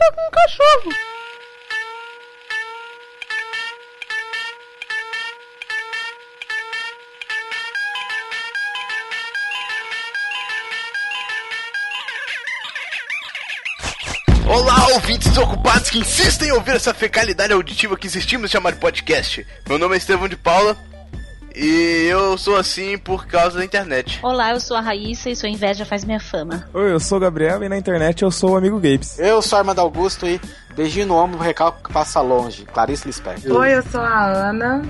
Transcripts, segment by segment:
tá com um cachorro. Olá, ouvintes desocupados que insistem em ouvir essa fecalidade auditiva que insistimos chamar de podcast. Meu nome é Estevão de Paula e eu sou assim por causa da internet. Olá, eu sou a Raíssa e sua inveja faz minha fama. Oi, eu sou o Gabriel e na internet eu sou o amigo Gapes. Eu sou Armando Augusto e beijinho no ombro, recalque que passa longe. Clarice Lispector. Oi, eu sou a Ana.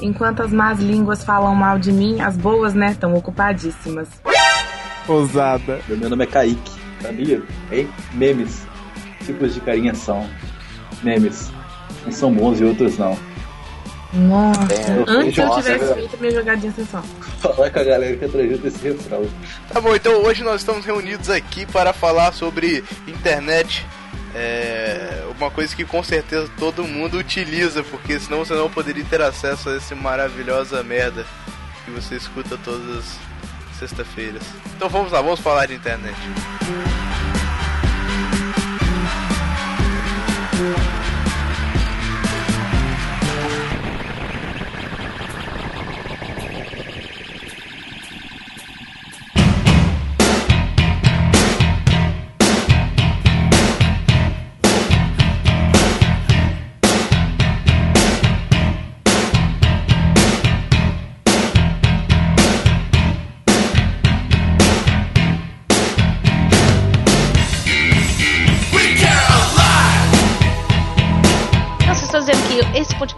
Enquanto as más línguas falam mal de mim, as boas, né, estão ocupadíssimas. Ousada. Meu nome é Kaique, sabia? Hein? Memes. Tipos de carinha são. Memes. Uns são bons e outros não. Nossa, É, antes eu nossa, tivesse feito minha jogadinha sensual. Falar com a galera que atrajou esse refrão. Tá bom, então hoje nós estamos reunidos aqui para falar sobre internet. É uma coisa que com certeza todo mundo utiliza, porque senão você não poderia ter acesso a essa maravilhosa merda que você escuta todas as sexta-feiras. Então vamos lá, vamos falar de internet. Então,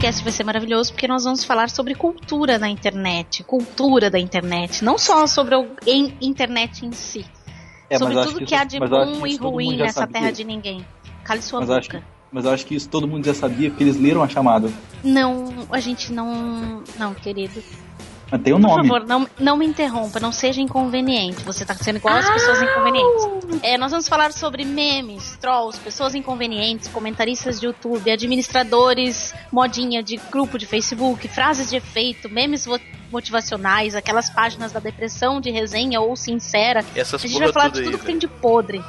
podcast vai ser maravilhoso porque nós vamos falar sobre cultura na internet, cultura da internet, não só sobre a in- internet em si, É, sobre tudo que que, isso- há de bom e ruim nessa terra de ninguém. Cale sua Mas boca. acho, que, mas eu acho que isso todo mundo já sabia, porque eles leram a chamada. Não, a gente não. Não, querido. Mas tem um Por nome. favor, não, não me interrompa, não seja inconveniente. Você tá sendo igual às pessoas inconvenientes. É, nós vamos falar sobre memes, trolls, pessoas inconvenientes, comentaristas de YouTube, administradores, modinha de grupo de Facebook, frases de efeito, memes motivacionais, aquelas páginas da depressão de resenha ou sincera. Essas A gente vai falar tudo de aí, tudo que velho. tem de podre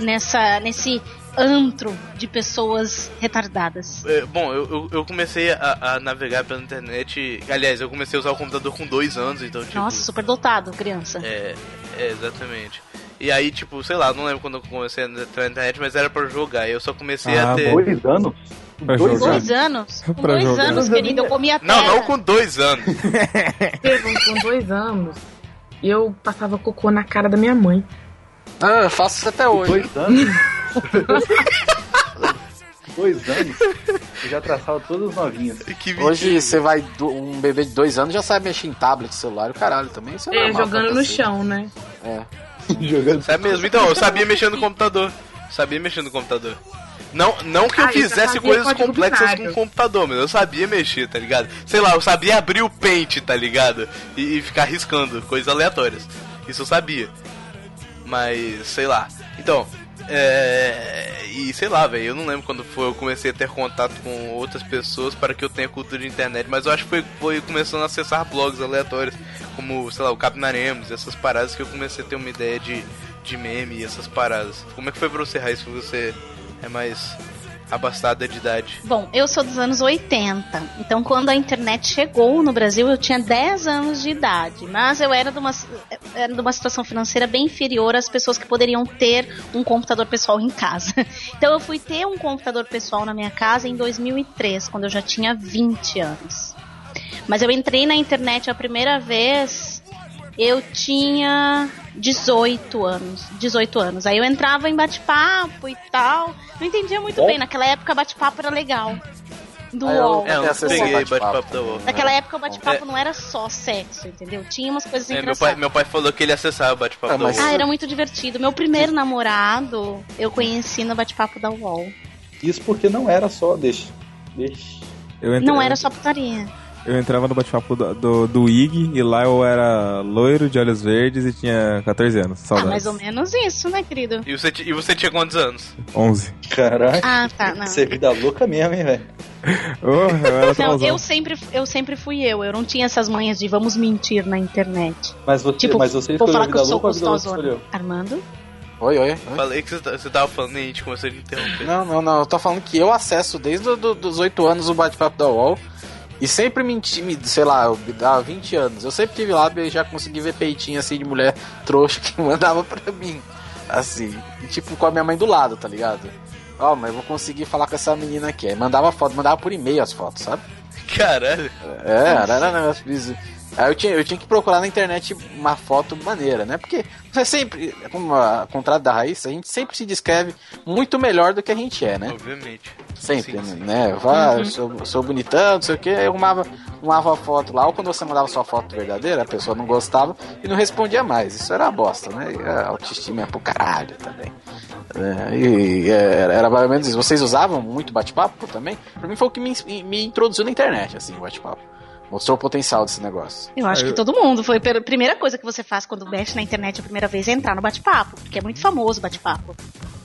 nessa, nesse antro de pessoas retardadas. É, bom, eu, eu, eu comecei a, a navegar pela internet. Aliás, eu comecei a usar o computador com dois anos, então tipo. Nossa, super dotado, criança. É, é, exatamente. E aí, tipo, sei lá, não lembro quando eu comecei a entrar na internet, mas era pra jogar. Eu só comecei Ah, a ter. Dois anos? Pra Dois jogar. Dois anos? Com Pra dois jogar. anos, querido, eu comia terra. Não, não com dois anos. Com dois anos, eu passava cocô na cara da minha mãe. Ah, eu faço isso até hoje. Dois anos? dois anos? Eu já traçava todas as novinhas. Que Hoje você vai, um bebê de dois anos já sabe mexer em tablet, celular, o caralho também. Isso é, É, normal jogando no chão, né? É. Jogando. Sabe mesmo? Então, eu sabia mexer no computador. Sabia mexer no computador. Não, não que eu Ah, fizesse coisas complexas com o computador, mas eu sabia mexer, tá ligado? Sei lá, eu sabia abrir o Paint, tá ligado? E, e ficar riscando coisas aleatórias. Isso eu sabia. Mas, sei lá. Então, é. E sei lá, velho, eu não lembro quando foi eu comecei a ter contato com outras pessoas para que eu tenha cultura de internet, mas eu acho que foi, foi começando a acessar blogs aleatórios, como, sei lá, o Capinaremos, essas paradas que eu comecei a ter uma ideia de, de meme e essas paradas. Como é que foi pra você, Raiz? Você é mais abastada de idade. Bom, eu sou dos anos 80. Então, quando a internet chegou no Brasil, eu tinha 10 anos de idade. Mas eu era de uma, era de uma situação financeira bem inferior às pessoas que poderiam ter um computador pessoal em casa. Então, eu fui ter um computador pessoal na minha casa em 2003, quando eu já tinha 20 anos. Mas eu entrei na internet a primeira vez, eu tinha 18 anos. 18 anos. Aí eu entrava em bate-papo e tal. Não entendia muito É? bem. Naquela época, bate-papo era legal. Do Ah, eu- UOL. É, eu não peguei bate-papo. bate-papo da UOL. Naquela época, o bate-papo É. não era só sexo, entendeu? Tinha umas coisas É, meu, engraçadas. pai, meu pai falou que ele acessava o bate-papo Ah, da UOL. Ah, era muito divertido. Meu primeiro namorado, eu conheci no bate-papo da UOL. Isso porque não era só. Deixa. Deixa. Eu entrei- Não era só putaria. Eu entrava no bate-papo do, do, do IG e lá eu era loiro de olhos verdes e tinha 14 anos. Ah, Saudades. mais ou menos isso, né, querido? E você, e você tinha quantos anos? 11. Caraca. Ah, tá, não. Você é vida louca mesmo, hein, velho? Oh, eu Não, eu sempre, eu sempre fui eu. Eu não tinha essas manhas de vamos mentir na internet. Mas você, Tipo, mas você vou escolheu falar que vida eu sou gostosona. escolheu? Armando? Oi, oi, oi. Falei que você tá- você tava falando e a gente começou a te interromper. Não, não, não. Eu tô falando que eu acesso desde do, dos 8 anos o bate-papo da UOL. E sempre me intimido, sei lá, eu dava 20 anos. Eu sempre tive lá e já consegui ver peitinho assim de mulher trouxa que mandava pra mim. Assim. E, tipo, com a minha mãe do lado, tá ligado? Ó, mas eu vou conseguir falar com essa menina aqui. Aí mandava foto, mandava por e-mail as fotos, sabe? Caralho. É, era, era um negócio bizarro. Aí eu tinha, eu tinha que procurar na internet uma foto maneira, né? Porque você sempre, como a ao contrário da Raíssa, a gente sempre se descreve muito melhor do que a gente é, né? Obviamente. Sempre, Sim, sim. né? Vá, eu sou, sou bonitão, não sei o que, eu arrumava, arrumava a foto lá, ou quando você mandava sua foto verdadeira, a pessoa não gostava e não respondia mais. Isso era bosta, né? E a autoestima é pro caralho também. É, e é, era, era mais ou menos isso. Vocês usavam muito bate-papo também? Pra mim foi o que me, me introduziu na internet, assim, o bate-papo. Mostrou o potencial desse negócio. Eu acho que eu- todo mundo. Foi a primeira coisa que você faz quando mexe na internet a primeira vez é entrar no bate-papo. Porque é muito famoso o bate-papo.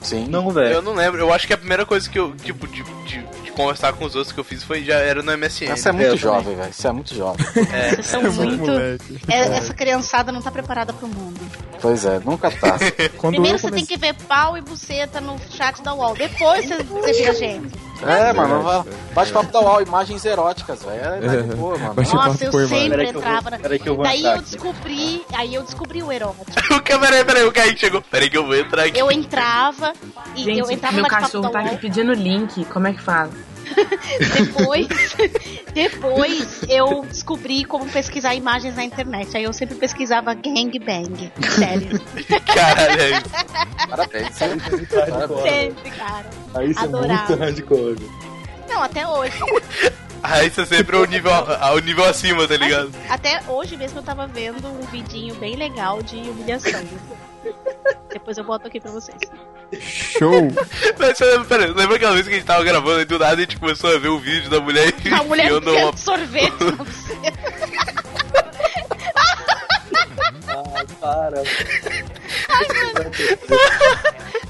Sim. Não, Eu velho. não lembro, eu acho que a primeira coisa que eu, tipo, de, de, de conversar com os outros que eu fiz foi já era no MSN. Essa é muito eu jovem, velho. Você é muito jovem. Vocês são muito. Moleque. É, essa criançada não tá preparada pro mundo. pois é, nunca tá. Quando Primeiro eu você comecei... tem que ver pau e buceta no chat da UOL. Depois você, você vira gente. É, mano, vai- bate-papo da UOL, imagens eróticas, velho. É, é boa, mano. Nossa, eu sempre entrava. na- peraí que eu vou Daí entrar eu aqui. descobri. Aí eu descobri o erótico. O que, peraí, peraí, o Kaique chegou. Peraí que eu vou entrar aqui. Eu entrava e eu entrava meu no bate-papo cachorro da tá pedindo link. Como é que faz? Depois, depois eu descobri como pesquisar imagens na internet. Aí eu sempre pesquisava gangbang. Sério. Caralho. Parabéns. Parabéns. sempre, cara. Aí isso é Adorava. muito hardcore. Não, até hoje. Aí você sempre é o nível, ao nível acima, tá ligado? Até hoje mesmo eu tava vendo um vidinho bem legal de humilhação. Depois eu boto aqui pra vocês. Show! Mas você lembra, peraí, lembra aquela vez que a gente tava gravando e do nada a gente começou a ver o vídeo da mulher A mulher enfiando uma sorvete na. Ai, para.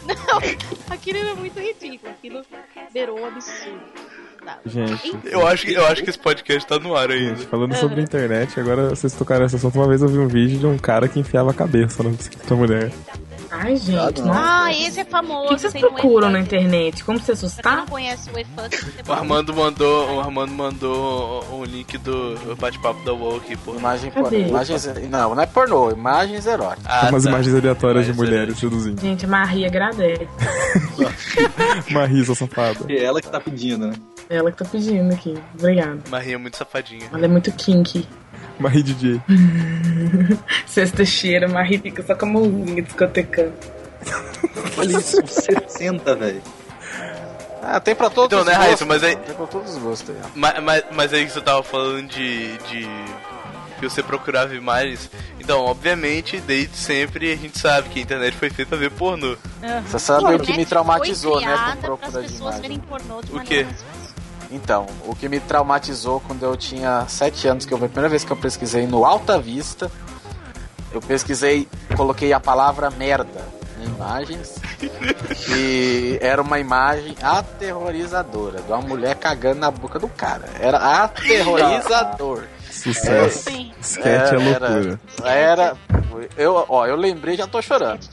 Não, aquilo era muito ridículo. Aquilo beirou o absurdo. Tá. Gente, Eu acho, que, eu acho que esse podcast tá no ar ainda. gente, falando sobre internet, agora vocês tocaram esse assunto. Uma vez eu vi um vídeo de um cara que enfiava a cabeça na bicicleta da mulher. Ai, gente, não. nossa. Ah, esse é O famoso. que vocês procuram na internet? Como se assustar? não conhece o O Armando mandou, o Armando mandou um link do bate-papo da UOL aqui, pô. Imagem pornô. Imagens. Não, não é pornô, imagens eróticas. Ah, umas tá. imagens aleatórias de mulheres seduzindo. Gente, a Maria agradece. Uma risa safada. É ela que tá pedindo, né? Ela que tá pedindo aqui. Obrigada. Maria é muito safadinha. Ela é muito kinky. Marie DJ. Sexta cheira, Marie fica só com a mãozinha discotecando. Olha isso, são 60, velho. Ah, tem pra todos Então, os né, gostos. Raíssa, mas aí- Tem pra todos os gostos aí. Mas, mas, mas aí que você tava falando de, de. que você procurava imagens. Então, obviamente, desde sempre a gente sabe que a internet foi feita pra ver pornô. Você sabe o que me traumatizou, né? Com criada procura de pessoas imagem. verem pornô de O quê? Então, o que me traumatizou quando eu tinha 7 anos, que foi a primeira vez que eu pesquisei no Alta Vista, eu pesquisei, coloquei a palavra merda em imagens, e era uma imagem aterrorizadora, de uma mulher cagando na boca do cara. Era aterrorizador. Sucesso. Sketch é loucura. Era. Eu, ó, eu lembrei e já tô chorando.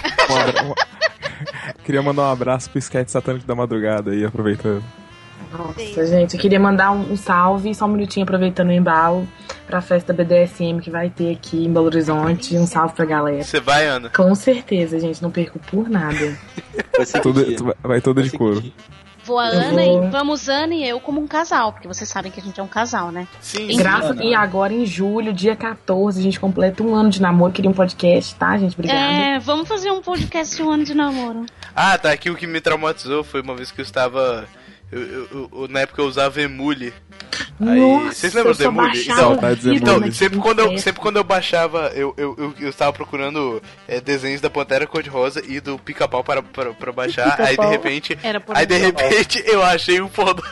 Queria mandar um abraço pro sketch satânico da madrugada aí, aproveitando. Nossa, gente, eu queria mandar um, um salve, só um minutinho aproveitando o embalo, pra festa BDSM que vai ter aqui em Belo Horizonte. Um salve pra galera. Você vai, Ana? Com certeza, gente, não perco por nada. Vai ser Tudo, tu vai- toda Vai de couro. Vou a Eu Ana vou- e vamos Ana e eu como um casal, porque vocês sabem que a gente é um casal, né? Sim, Sim. Graças e agora em julho, dia 14, a gente completa um ano de namoro. Queria um podcast, tá, gente? Obrigada. É, vamos fazer um podcast de um ano de namoro. Ah, tá. Aqui o que me traumatizou foi uma vez que eu estava. Eu, eu- eu- na época eu usava Emule. Aí, Nossa, vocês lembram do Emule? Então, Então, sempre quando, eu, sempre quando eu baixava, eu, eu, eu, eu estava procurando é, desenhos da Pantera Cor-de-Rosa e do Pica-Pau para, para, para baixar. aí de repente. Aí de repente eu achei um pornô.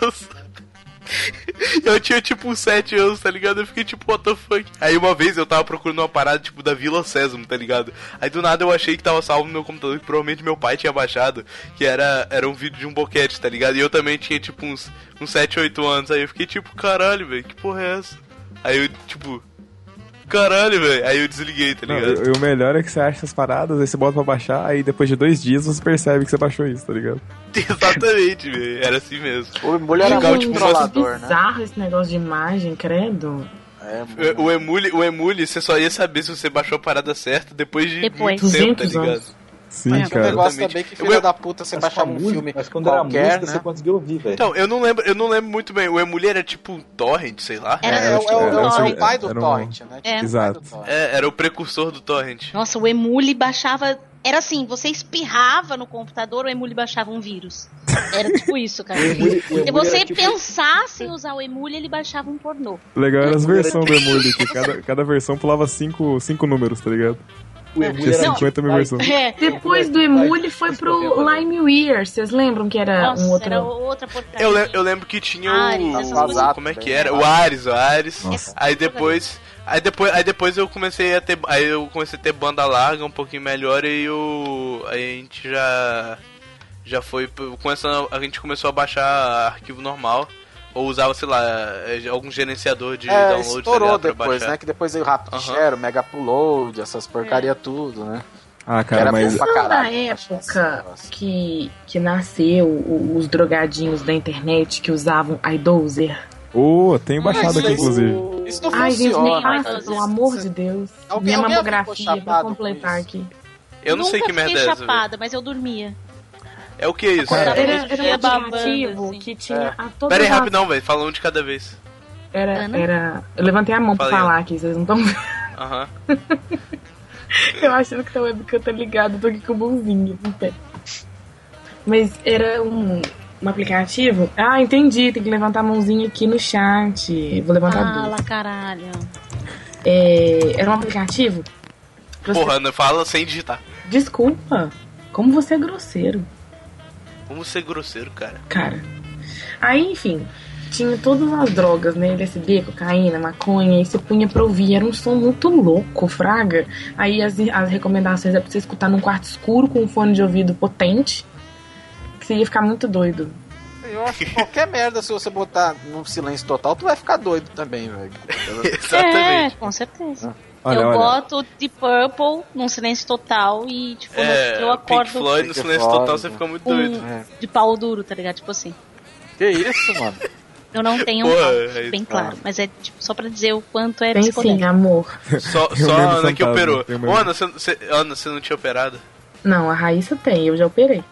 Eu tinha tipo uns 7 anos, tá ligado? Eu fiquei tipo, what the fuck? Aí uma vez eu tava procurando uma parada tipo da Vila Sésamo, tá ligado? Aí do nada eu achei que tava salvo no meu computador, que provavelmente meu pai tinha baixado, que era, era um vídeo de um boquete, tá ligado? E eu também tinha tipo uns, uns 7, 8 anos. Aí eu fiquei tipo, caralho, velho, que porra é essa? Aí eu, tipo. Caralho, velho. Aí eu desliguei, tá Não, ligado? e, e o melhor é que você acha essas paradas, aí você bota pra baixar, aí depois de dois dias você percebe que você baixou isso, tá ligado? Exatamente, velho. Era assim mesmo. O mulher era Legal, muito tipo, controlador, né? bizarro esse negócio de imagem, credo. É, O- O Emule, o Emule, você só ia saber se você baixou a parada certa depois de Depois. muito tempo, tá 200 ligado? anos. Sim, um cara. negócio Exatamente. também que Eu- filha da puta, você a um música- filme Mas quando era qualquer, música, né? você conseguia ouvir, velho. Então, eu não lembro, eu não lembro muito bem. O Emule era tipo um torrent, sei lá. Era É, é, o- é o- tipo é o- um é o torrent. pai do Era um- torrent, né? É. Tipo, Exato. o torrent. É, era o precursor do torrent. Nossa, o Emule baixava. Era assim, você espirrava no computador, o Emule baixava um vírus. Era tipo isso, cara. Emule- o Se você era tipo- pensasse em usar o Emule, ele baixava um pornô. O Legal era as versões do Emule, que cada, cada versão pulava cinco, cinco números, tá ligado? O Emule Tinha era 50 mil versões. É. Depois do Emule foi pro LimeWire. Vocês lembram que era Nossa, um outro. era outra. Eu, le- eu lembro que tinha Ares, o. coisas. Como é que era? O Ares, o Ares. Nossa. Aí depois. Aí depois, aí depois eu comecei a ter. Aí eu comecei a ter banda larga um pouquinho melhor e o. Aí a gente já. Já foi. Começando, a gente começou a baixar arquivo normal. Ou usava, sei lá, eh, algum gerenciador de É, download sei lá, estourou depois, baixar. né? Que depois veio o Rapid Aham. Share, o Mega Upload, essas porcaria tudo, né? Ah, Que cara, era mas. caralho. na esse época que, que nasceu o- os drogadinhos da internet que usavam iDozer. Ô, tenho baixado Mas aqui, inclusive. Isso não Ai, gente, nem funciona. cara. passa, Mas pelo isso- amor de Deus. Alguém- Minha mamografia pra com completar isso? aqui. Eu não sei Nunca que merda é fiquei essa, velho. chapada, mas eu dormia. É o que isso? Acordava Era, era um babando, aplicativo assim. que tinha É. a todas Pera aí, as- rapidão, velho. Fala um de cada vez. Era, Ana? era... Eu levantei a mão pra Fala aí, falar aqui, vocês não estão vendo. Aham. Eu achando que a webcam tá ligada, eu tô aqui com o pé. Mas era um, um aplicativo. Ah, entendi, tem que levantar a mãozinha aqui no chat. Vou levantar Ah, duas. lá caralho. É, era um aplicativo. pra você- Porra, Ana, fala sem digitar. Desculpa, como você é grosseiro, Vamos ser grosseiro, cara. cara. Aí, enfim, tinha todas as drogas, né? LSD, cocaína, maconha, e você punha pra ouvir. Era um som muito louco, fraga. Aí as, as recomendações é pra você escutar num quarto escuro com um fone de ouvido potente, que você ia ficar muito doido. Eu acho que qualquer merda, se você botar num silêncio total, tu vai ficar doido também, velho. É, Exatamente. com certeza. Olha, eu olha. boto de Purple num silêncio total e, tipo, É, eu acordo Pink Floyd no Pink silêncio Floyd, total, você né? fica muito com doido. É. de pau duro, tá ligado? Tipo assim. Que isso, mano? Eu não tenho um Porra, pau, aí- bem claro. Mas é tipo só pra dizer o quanto é Tem sim, amor. Só, só a Ana que operou. Ô. Ana, você, você, Ana, você não tinha operado? Não, a Raíssa tem, eu já operei.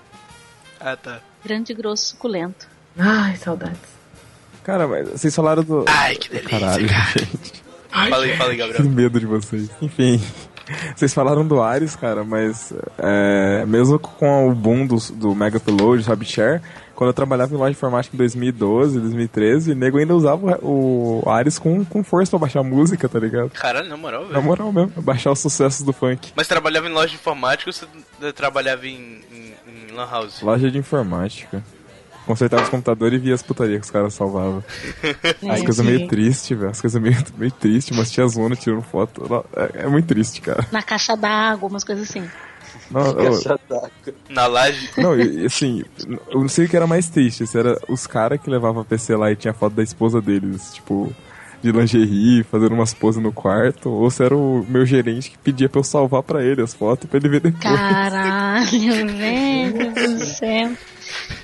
Ah, tá. Grande, grosso, suculento. Ai, saudades. Cara, mas vocês falaram do. Ai, que delícia, Caralho, cara. gente. Fala aí, fala aí, Que Gabriel. medo de vocês. Enfim. Vocês falaram do Ares, cara, mas é, mesmo com o boom do, do Mega Upload, do Share, quando eu trabalhava em loja de informática em 2012, 2013, o nego ainda usava o Ares com, com força pra baixar música, tá ligado? Caralho, na moral, Na velho. moral mesmo, baixar os sucessos do funk. Mas trabalhava em loja de informática ou você trabalhava em, em, em Lan House? Loja de informática. Consertava os computadores e via as putarias que os caras salvavam. As coisas meio tristes, velho. As coisas meio, meio tristes, mas tinha zona tirando foto. É, é muito triste, cara. Na caixa d'água, umas coisas assim. Não, eu- Na laje? Não, e, assim, eu não sei o que era mais triste, se era os caras que levavam PC lá e tinha foto da esposa deles, tipo, de lingerie, fazendo umas poses no quarto, ou se era o meu gerente que pedia pra eu salvar pra ele as fotos pra ele ver depois. Caralho, velho do céu.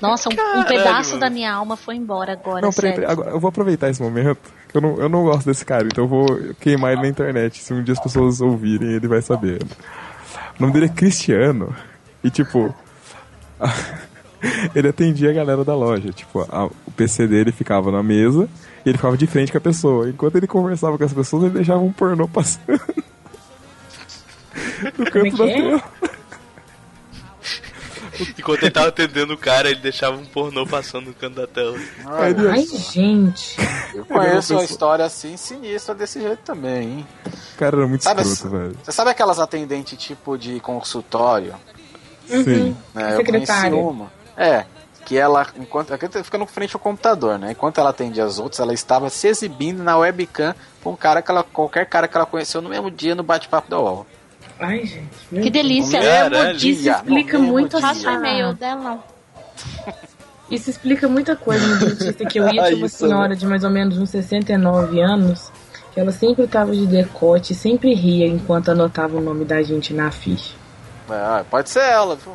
Nossa, um, um pedaço da minha alma foi embora agora. Não, peraí, peraí, agora eu vou aproveitar esse momento, eu não, eu não gosto desse cara, então eu vou queimar ele na internet. Se um dia as pessoas ouvirem, ele vai saber. O nome dele é Cristiano, e tipo, ele atendia a galera da loja. Tipo, a- o PC dele ficava na mesa e ele ficava de frente com a pessoa. Enquanto ele conversava com as pessoas, ele deixava um pornô passando. No é canto da é? tela. Enquanto ele tava atendendo o cara, ele deixava um pornô passando no canto da tela. Ele- Ai, gente. Eu conheço uma pessoa- história assim sinistra desse jeito também, hein? O cara era muito Sabe, escroto, velho. você sabe aquelas atendentes tipo de consultório? Sim. né? Eu conheci Secretária. uma. É, que ela, enquanto ela fica no frente ao computador, né? Enquanto ela atendia as outras, ela estava se exibindo na webcam com um cara que ela, qualquer cara que ela conheceu no mesmo dia no bate-papo da UOL. Ai, gente. Que delícia. Dia, Isso explica mesmo muito dia. Passa o e-mail dela, não. Isso explica muita coisa no dentista que eu ia, tinha uma isso, senhora de mais ou menos uns 69 anos Que ela sempre tava de decote, sempre ria enquanto anotava o nome da gente na ficha. É, pode ser ela, viu?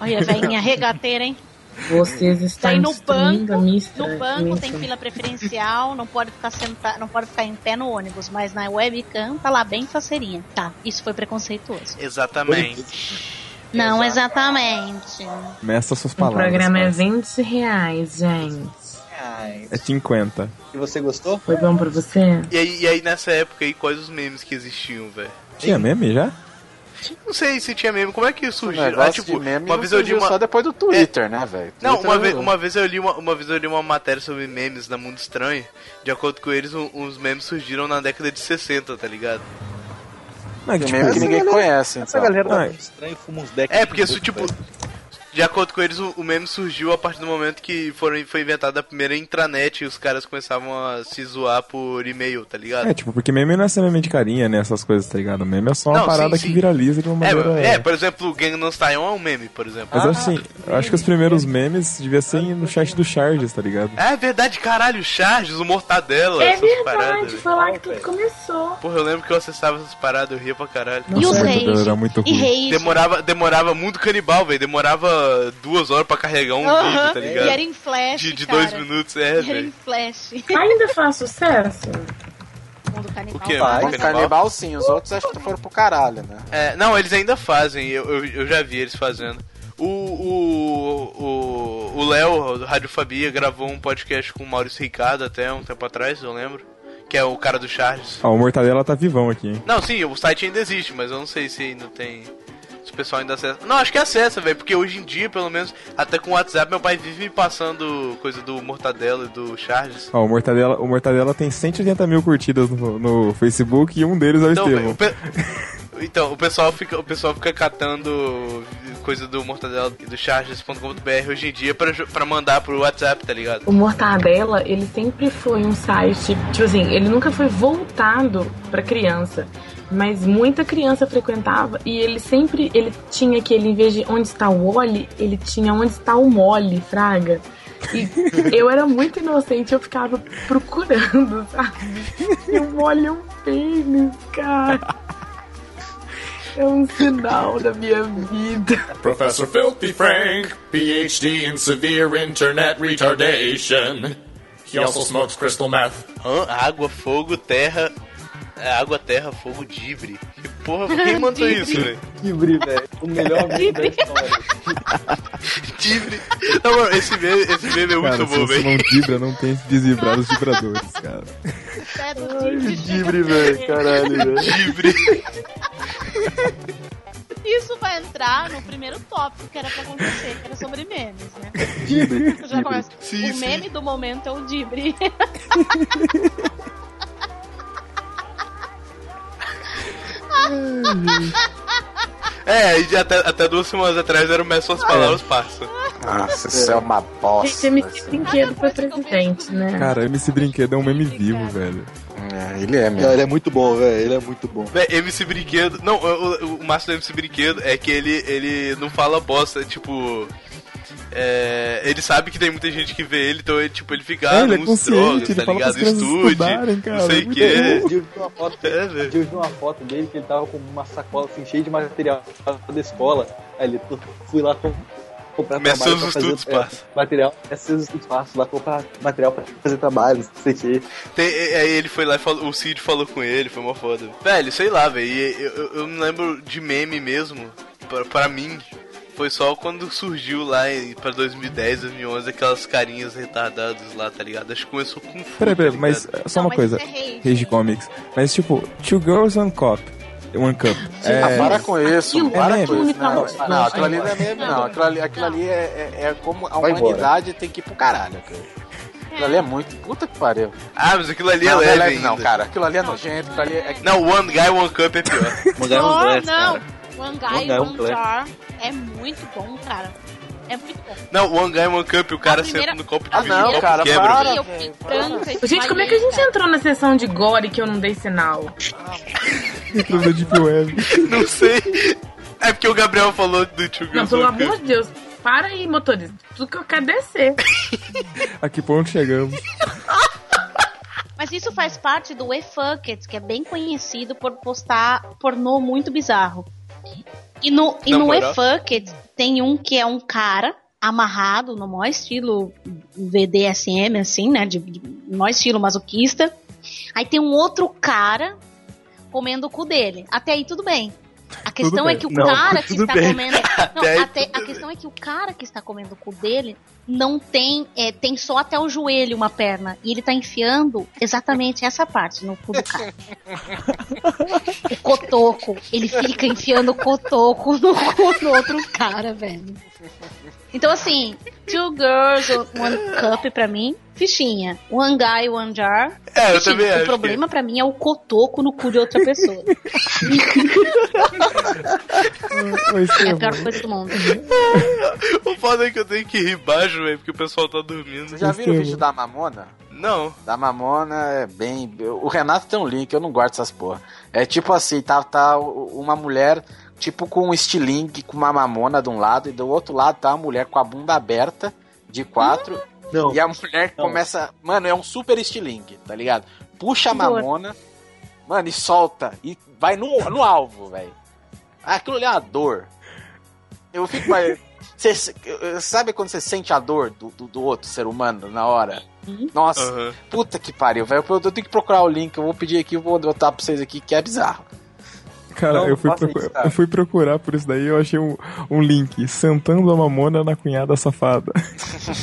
Olha, velhinha regateira, hein? Vocês estão no banco, no banco tem fila preferencial, não pode ficar sentado, não pode ficar em pé no ônibus, mas na webcam tá lá bem faceirinha. Tá, isso foi preconceituoso. Exatamente. Não exatamente. Meça suas O palavras. programa é cara. 20 reais, gente. É 50. E você gostou? Foi bom pra você? E aí, e aí nessa época aí, quais os memes que existiam, velho? Tinha meme já? Não sei se tinha meme, como é que surgiu? Ah, tipo, de meme uma não vez eu li surgiu uma. só depois do Twitter, né, velho? Não, uma é- vez, uma vez eu li uma, uma vez eu li uma matéria sobre memes da Mundo Estranho. De acordo com eles, um- uns memes surgiram na década de 60, tá ligado? Não, é que, tipo, que ninguém conhece, Essa então. galera Ah, da é. Mundo Estranho fuma uns decks. É, porque isso, tipo, de acordo com eles, o, o meme surgiu a partir do momento que foram, foi inventada a primeira intranet e os caras começavam a se zoar por e-mail, tá ligado? É, tipo, porque meme não é só meme de carinha, né? Essas coisas, tá ligado? Meme é só uma Não, parada sim, que sim. viraliza de uma É, maneira. é, por exemplo, o Gangnam Style é um meme, por exemplo. Mas assim, eu acho que os primeiros memes devia ser no chat do Charges, tá ligado? É verdade, caralho, Charges, o Mortadela, É essas paradas. verdade, foi lá que tudo começou. Porra, eu lembro que eu acessava essas paradas, eu ria pra caralho. E os Nossa, reis? era muito E ruim. Demorava, demorava muito canibal, velho. Demorava duas horas pra carregar um vídeo, tá ligado? E era em flash, de de cara. dois minutos, é, Era em flash. Ainda faz sucesso? Mundo canibal. O quê? Vai. Mundo O canibal sim, os outros acho que foram pro caralho, né? É, não, eles ainda fazem, eu, eu, eu já vi eles fazendo. O o o o Léo, do Rádio Fabia, gravou um podcast com o Maurício Ricardo até um tempo atrás, eu lembro. Que é o cara do Charles. Ó, o Mortadela tá vivão aqui, hein? Não, sim, o site ainda existe, mas eu não sei se ainda tem. Pessoal ainda acessa. Não, acho que acessa, velho, porque hoje em dia, pelo menos, até com o WhatsApp, meu pai vive me passando coisa do Mortadela e do Charles. Ó, o Mortadela, o Mortadela tem 180 mil curtidas no, no Facebook e um deles é o Então, o pe- então, o pessoal fica, o pessoal fica catando coisa do Mortadela e do Charges.com.br hoje em dia pra, pra mandar pro WhatsApp, tá ligado? O Mortadela, ele sempre foi um site, tipo assim, ele nunca foi voltado pra criança, mas muita criança frequentava e ele sempre, ele tinha aquele, em vez de onde está o Wally, ele tinha onde está o Mole, fraga. E eu era muito inocente, eu ficava procurando, sabe? E o Mole é um pênis, cara. É um sinal da minha vida. Professor Filthy Frank, PhD in severe internet retardation. He also smokes crystal meth. Hã? Água, fogo, terra. É, água, terra, fogo, dibre. Que porra, quem mandou isso, velho? Dibre, velho. O melhor meme da história. Dibre. Não, mano, esse meme, esse meme é muito Cara, se bom, você velho. não vibra, não tem que desvibrar os vibradores, cara. É Disney. Dibre, velho. Caralho, velho. Dibre. Isso vai entrar no primeiro tópico que era pra acontecer, que era sobre memes, né? Dibre. Já começo. Sim, o sim. meme do momento é o Dibre. É, e até, até duas semanas atrás era o Mestre suas palavras passa. Nossa, isso é uma bosta. Gente, MC Brinquedo foi presidente, né? Cara, MC Brinquedo é um meme vivo, velho. É, ele é Não, mesmo. ele é muito bom, velho. Ele é muito bom. Véi, MC Brinquedo. Não, o, o, o massa do MC Brinquedo é que ele, ele não fala bosta, tipo. É, ele sabe que tem muita gente que vê ele, então ele, tipo, ele fica É, ah, ele é não consciente, drogas, ele tá ligado? Estude, estudarem, cara, não sei o dia eu vi uma foto, É, vi uma foto dele que ele tava com uma sacola assim, cheia de material da escola. Aí ele "Tô- fui lá com- comprar trabalho pra fazer estudos, é, material. Dos estudos passa lá comprar material pra fazer trabalho, não sei o que. Tem, aí ele foi lá e falou, o Cid falou com ele, foi uma foda. Velho, sei lá, velho, eu, eu, eu não lembro de meme mesmo, pra, pra mim. Foi só quando surgiu lá pra 2010, 2011, aquelas carinhas retardadas lá, tá ligado? Acho que começou com Fu, Peraí, peraí, tá mas é só Não, uma mas coisa. é rage. Rage Comics. Mas tipo, Two Girls, One Cup. One Cup. Ah, É, para com isso, Aquilo para é com isso. Não, Não, não, aquilo ali não é não. meme, não. Aquilo ali, aquilo ali é, é, é como a Vai humanidade tem que ir pro caralho. Cara. Aquilo ali é muito. Puta que pariu. Ah, mas aquilo ali é não, não é leve não, cara. Aquilo ali é nojento. Aquilo ali é. Não, One Guy, One Cup é pior. Mandar Oh, um blast, não. cara. One One Guy, One One. Jar é muito bom, cara. É muito bom. Não, One Guy, One Cup, o cara primeira- senta no copo de Ah, não, o copo cara, quebra. para. Eu Gente, como é que a gente entrou na sessão de gore que eu não dei sinal? Entrou no Deep Web. Não sei. É porque o Gabriel falou do Two Não, pelo amor de Deus. Para aí, motorista. Tudo que eu quero é descer. A que ponto chegamos? Mas isso faz parte do eFucket, que é bem conhecido por postar pornô muito bizarro. E no, e Não, no moral. eFucket tem um que é um cara amarrado no maior estilo VDSM, assim, né? De, de maior estilo masoquista. Aí tem um outro cara comendo o cu dele. Até aí tudo bem. A questão é bem. que o Não, cara que está bem. comendo. Não, Até a questão é que o cara que está comendo o cu dele não tem. é, tem só até o joelho uma perna. E ele tá enfiando exatamente essa parte no cu do cara. o cotoco. Ele fica enfiando o cotoco no cu do outro cara, velho. Então, assim, two girls, one cup pra mim, fichinha. One guy, one jar. É, eu fichinha. também acho O que- problema pra mim é o cotoco no cu de outra pessoa. É a pior coisa do mundo. O foda é que eu tenho que rir baixo, velho, porque o pessoal tá dormindo. Vocês já viram o vídeo da Mamona? Não. Da Mamona é bem. O Renato tem um link, eu não guardo essas porra. É tipo assim, tá, tá uma mulher, tipo com um estilingue, com uma mamona de um lado, e do outro lado tá uma mulher com a bunda aberta, de quatro, Não, e a mulher Não. começa. Mano, é um super estilingue, tá ligado? Puxa a mamona, mano, e solta, e vai no, no alvo, velho. Aquilo ali é uma dor. Eu fico mais. Cê, sabe quando você sente a dor do, do, do outro ser humano na hora? Nossa, Aham. puta que pariu, velho. Eu, eu tenho que procurar o link, eu vou pedir aqui, eu vou botar pra vocês aqui, que é bizarro. Cara, Não, eu, fui isso, cara. eu fui procurar por isso daí eu achei um, um link. Sentando a mamona na cunhada safada.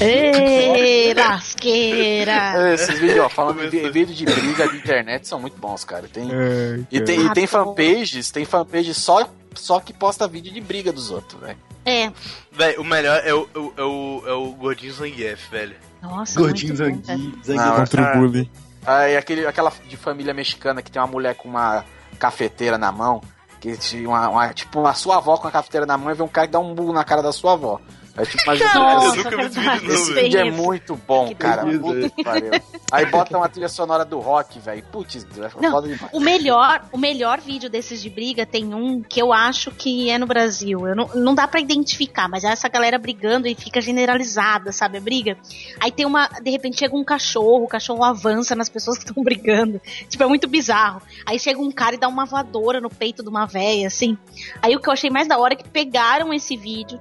Ei, lasqueira! Esses vídeos, ó, falando de vídeo de briga de internet são muito bons, cara. Tem, Ai, e cara. tem, e tem Ah, fanpages, tem fanpages só, só que posta vídeo de briga dos outros, velho. É. Véi, o melhor é o, é o, é o, é o Gordinho Zangief, velho. Nossa, Gordinho Zangui. Não, Contra o bullying. Aí aquele, aquela de família mexicana que tem uma mulher com uma cafeteira na mão, que tinha uma, uma- tipo a sua avó com a cafeteira na mão e vê um cara que dá um burro na cara da sua avó. É tipo uma Nossa, Eu nunca vi esse vídeo, não, Esse vídeo é muito bom, Que cara. Puta que pariu. Aí bota uma trilha sonora do rock, velho. Putz, é Não, foda demais. O melhor, o melhor vídeo desses de briga tem um que eu acho que é no Brasil. Eu não, não dá pra identificar, mas é essa galera brigando e fica generalizada, sabe? A briga. Aí tem uma. De repente chega um cachorro, o cachorro avança nas pessoas que estão brigando. Tipo, é muito bizarro. Aí chega um cara e dá uma voadora no peito de uma véia, assim. Aí o que eu achei mais da hora é que pegaram esse vídeo.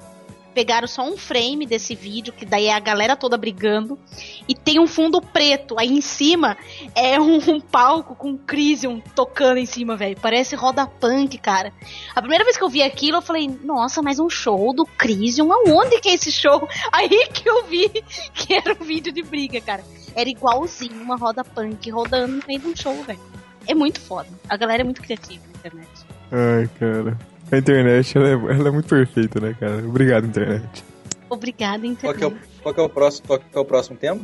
Pegaram só um frame desse vídeo, que daí é a galera toda brigando, e tem um fundo preto. Aí em cima é um, um palco com Crisium tocando em cima, velho. Parece roda punk, cara. A primeira vez que eu vi aquilo, eu falei, nossa, mas um show do Crisium? Aonde que é esse show? Aí que eu vi que era um vídeo de briga, cara. Era igualzinho uma roda punk rodando no meio de um show, velho. É muito foda. A galera é muito criativa na internet. Ai, cara. A internet, ela é, ela é muito perfeita, né, cara? Obrigado, internet. Obrigada, Qual internet. que, é o, qual, que é o próximo, qual que é o próximo tema?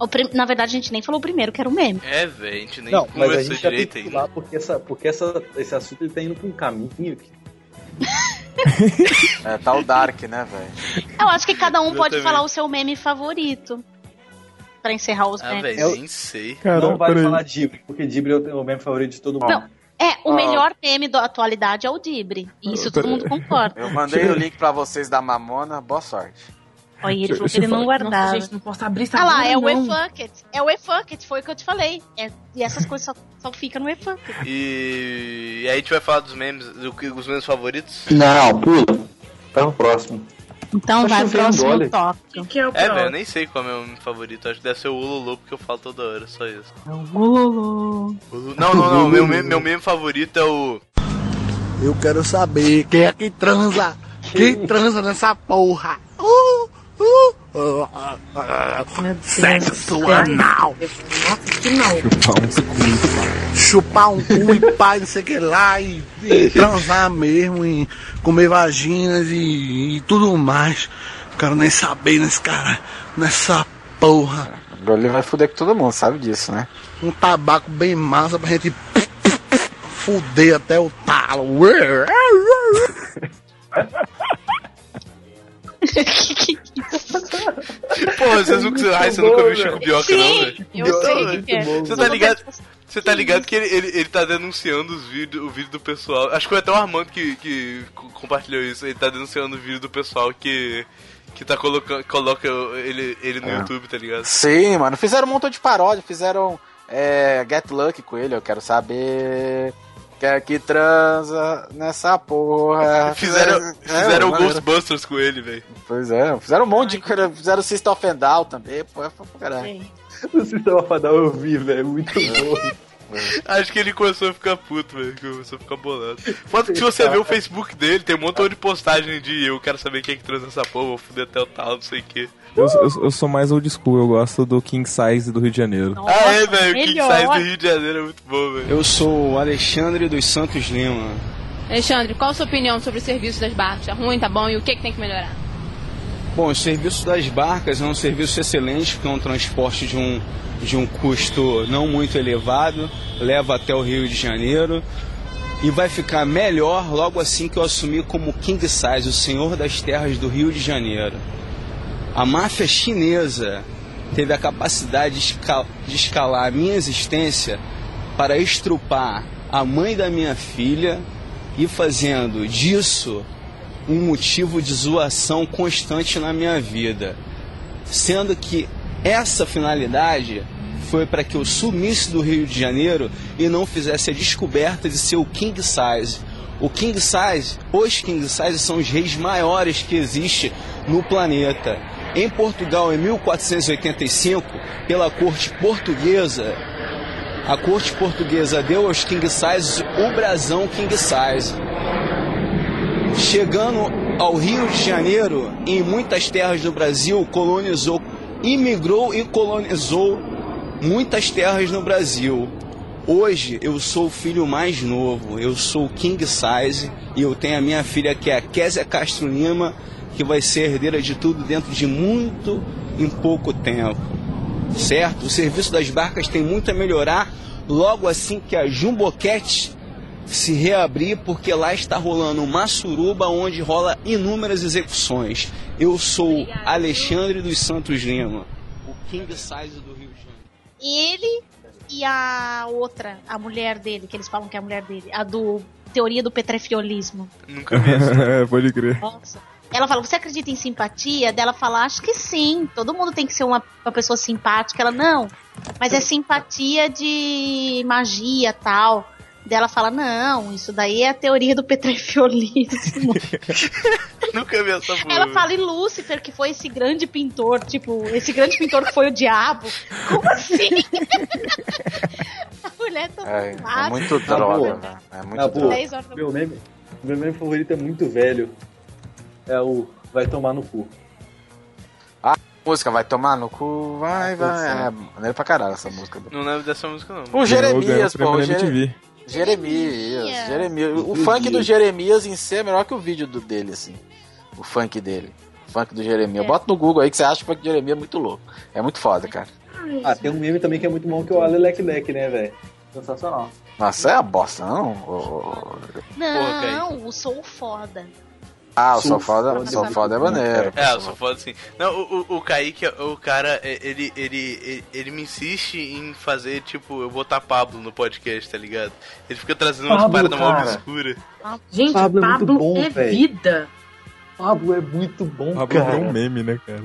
O prim- Na verdade, a gente nem falou o primeiro, que era o meme. É, velho, a gente nem não, mas a gente já tem direito que pular porque, essa, porque essa, esse assunto ele tá indo pra um caminho que É, tá o Dark, né, velho? Eu acho que cada um pode Exatamente. falar o seu meme favorito. Pra encerrar os Ah, memes. velho, É o- nem sei. Cara, não vale peraí. falar Dibre, porque Dibre é o o meme favorito de todo mundo. Não. É, o melhor meme da atualidade é o Dibre. Isso todo mundo concorda. Eu mandei o link pra vocês da Mamona, boa sorte. Olha, ele falou que ele não guardava. Nossa, gente, não posso abrir essa Ah lá, é o não. eFucket. É o eFucket, foi o que eu te falei. É, e essas coisas só, só ficam no eFucket. E... e aí a gente vai falar dos memes, do dos memes favoritos. Não, pula. Vai pro próximo. Então Tá vai, chovendo, próximo olha. O tópico. que, que é o É, velho, eu nem sei qual é o meu meme favorito. Acho que deve ser o Ululu, porque eu falo toda hora, só isso. Lulu. Ulu- Não, não, não. meu, meme, meu meme favorito é o. Eu quero saber quem é que transa. Quem transa nessa porra? Uh, uh, Sexo anal. Nossa, que não. Chupar um cu e pai, não sei o que lá, e, e transar mesmo, e comer vaginas e, e tudo mais. Quero nem saber nesse cara, nessa porra. Agora ele vai fuder com todo mundo, sabe disso, né? Um tabaco bem massa pra gente fuder até o talo. Pô, vocês nunca, ai, você nunca viu o Chico Bioca, não, velho? eu sei o que é. Você tá ligado? Você tá ligado que ele, ele, ele tá denunciando os vídeos, o vídeo do pessoal. Acho que foi até o Armando que, que co- compartilhou isso. Ele tá denunciando o vídeo do pessoal que. Que tá colocando. Coloca ele, ele no É. YouTube, tá ligado? Sim, mano. Fizeram um montão de paródia, fizeram é Get Lucky com ele, eu quero saber. Quer que transa nessa porra. Fizeram, É, fizeram mano, Ghostbusters com ele, velho. Pois é, fizeram um monte de coisa. Fizeram System of Down também, pô, é pra caralho. Sim. O sistema fadal eu vi, velho. Muito bom. Acho que ele começou a ficar puto, velho. Começou a ficar bolado. Foda que se você ver o Facebook dele, tem um montão de postagem de eu quero saber quem é que transa essa porra, vou fuder até o tal, não sei o que. Eu, eu, eu sou mais old school, eu gosto do King Size do Rio de Janeiro. Nossa, ah, é, velho. O King. Size do Rio de Janeiro é muito bom, velho. Eu sou o Alexandre dos Santos Lima. Alexandre, qual a sua opinião sobre o serviço das barcas? Tá ruim, tá bom? E o que, que tem que melhorar? Bom, o serviço das barcas é um serviço excelente, porque é um transporte de um, de um custo não muito elevado, leva até o Rio de Janeiro e vai ficar melhor logo assim que eu assumir como King Size, o senhor das terras do Rio de Janeiro. A máfia chinesa teve a capacidade de, esca- de escalar a minha existência para estrupar a mãe da minha filha e fazendo disso um motivo de zoação constante na minha vida. Sendo que essa finalidade foi para que eu sumisse do Rio de Janeiro e não fizesse a descoberta de ser o King Size. O King Size, os King Size são os reis maiores que existe no planeta. Em Portugal, em 1485, pela corte portuguesa, a corte portuguesa deu aos King Size o brasão King Size. Chegando ao Rio de Janeiro, em muitas terras do Brasil, colonizou, imigrou e colonizou muitas terras no Brasil. Hoje eu sou o filho mais novo, eu sou o King Size e eu tenho a minha filha que é a Késia Castro Lima, que vai ser herdeira de tudo dentro de muito em pouco tempo. Certo? O serviço das barcas tem muito a melhorar logo assim que a Jumboquete se reabrir, porque lá está rolando uma suruba onde rola inúmeras execuções. Eu sou Alexandre dos Santos Lima, o King Size do Rio de Janeiro. Ele e a outra, a mulher dele, que eles falam que é a mulher dele, a do teoria do petrefiolismo. Nunca vi. É, Pode crer. Nossa. Ela fala, você acredita em simpatia? Dela fala, acho que sim. Todo mundo tem que ser uma, uma pessoa simpática. Ela, não. Mas é simpatia de magia tal. Dela fala, não, isso daí é a teoria do petrefiolismo. Nunca vi essa porra. Ela fala em Lúcifer, que foi esse grande pintor, tipo, esse grande pintor que foi o diabo. Como assim? a mulher tá É, é muito Na droga, boa. velho. É Na muito droga. 10 horas da Meu meme, meu meme favorito é muito velho. É o Vai Tomar no Cu. Música vai tomar no cu, vai, vai. É maneiro pra caralho essa música. Não lembro dessa música, não. O Jeremias, o pô. O da Jeremias, Jeremias. O Entendi. funk do Jeremias em si é melhor que o vídeo do dele, assim. O funk dele. O funk do Jeremias. É. Bota no Google aí que você acha que o funk do Jeremias é muito louco. É muito foda, cara. Ah, tem um meme também que é muito bom que é o Ale Leque, né, velho? Sensacional. Nossa, é uma bosta, não? O- Não, o Sou Foda. Ah, o Foda, Foda. Sou Foda é maneiro. É, eu sou foda assim. Não, o, o, o Kaique, o cara, é, ele, ele, ele, ele me insiste em fazer, tipo, eu botar Pablo no podcast, tá ligado? Ele fica trazendo umas Pablo, paradas mó cara. obscuras. Gente, Pablo Pablo, é muito bom, é vida. Pablo é muito bom, Pablo cara. virou um meme, né, cara?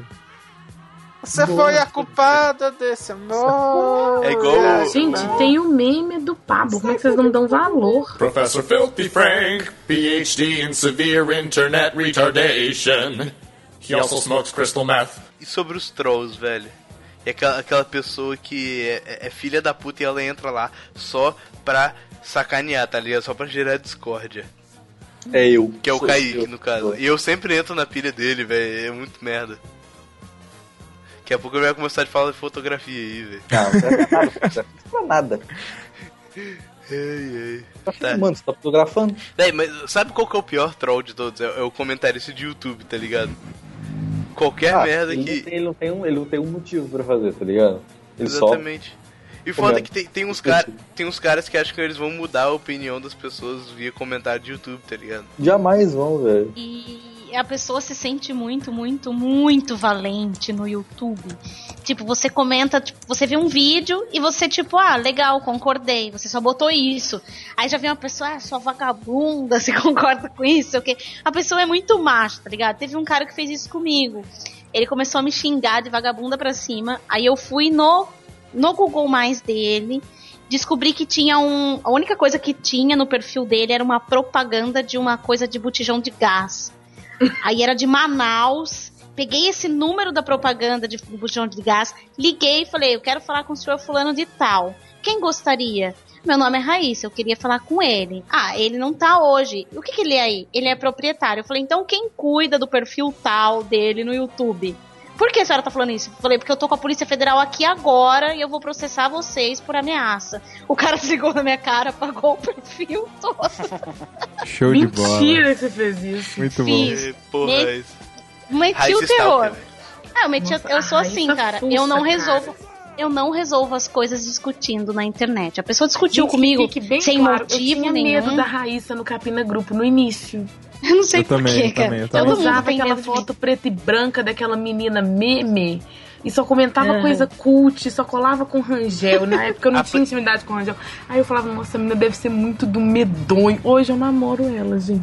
Você foi a culpada desse amor. É igual Gente, tem o meme do Pablo. Como é que vocês não dão valor? Professor Filthy Frank, PhD in severe internet retardation. He also smokes crystal meth. E sobre os trolls, velho? E aquela, aquela pessoa que é, é- é filha da puta e ela entra lá só pra sacanear, tá ligado? Só pra gerar discórdia. É eu. Que é o Kaique, eu. no caso. E eu sempre entro na pilha dele, velho. É muito merda. Daqui a pouco eu vai começar a falar de fotografia aí, velho. Não, não serve pra nada. Não serve pra nada. Ai, Tá Tá. filmando, você tá fotografando. Véi, mas sabe qual que é o pior troll de todos? É, é o comentarista de YouTube, tá ligado? Qualquer Ah, merda ele, que. não tem, ele, não tem um, ele não tem um motivo pra fazer, tá ligado? Ele só. Exatamente. E foda é? que tem, tem, uns cara, tem uns caras que acham que eles vão mudar a opinião das pessoas via comentário de YouTube, tá ligado? Jamais vão, velho. E a pessoa se sente muito, muito, muito valente no YouTube. Tipo, você comenta, tipo, você vê um vídeo e você, tipo, ah, legal, concordei, você só botou isso. Aí já vem uma pessoa, ah, sua vagabunda, você concorda com isso? O quê? A pessoa é muito macho, tá ligado? Teve um cara que fez isso comigo. Ele começou a me xingar de vagabunda pra cima, aí eu fui no no Google Mais dele, descobri que tinha um. A única coisa que tinha no perfil dele era uma propaganda de uma coisa de botijão de gás. Aí era de Manaus. Peguei esse número da propaganda de botijão de gás, liguei e falei: Eu quero falar com o senhor Fulano de Tal. Quem gostaria? Meu nome é Raíssa, eu queria falar com ele. Ah, ele não tá hoje. O que, que ele é aí? Ele é proprietário. Eu falei, então quem cuida do perfil tal dele no YouTube? Por que a senhora tá falando isso? Falei, porque eu tô com a Polícia Federal aqui agora e eu vou processar vocês por ameaça. O cara desligou na minha cara, apagou o perfil todo. Show de bola. Mentira que você fez isso. Muito Fiz. E, porra, Me- é isso. Meti Raiz o terror. Ah, eu, meti, Nossa, eu sou assim, Raíssa cara. fuça, eu não cara. resolvo. Eu não resolvo as coisas discutindo na internet. A pessoa discutiu Gente, comigo sem claro, motivo eu tinha nenhum. medo da Raíssa no Capina Grupo no início. Eu não sei Eu por também, quê, eu cara. também, eu. Todo mundo usava aquela foto preta e branca daquela menina meme. E só comentava Aham. coisa cult, só colava com Rangel. Na época eu não tinha intimidade com Rangel. Aí eu falava, nossa, a menina deve ser muito do medonho. Hoje eu namoro ela, gente.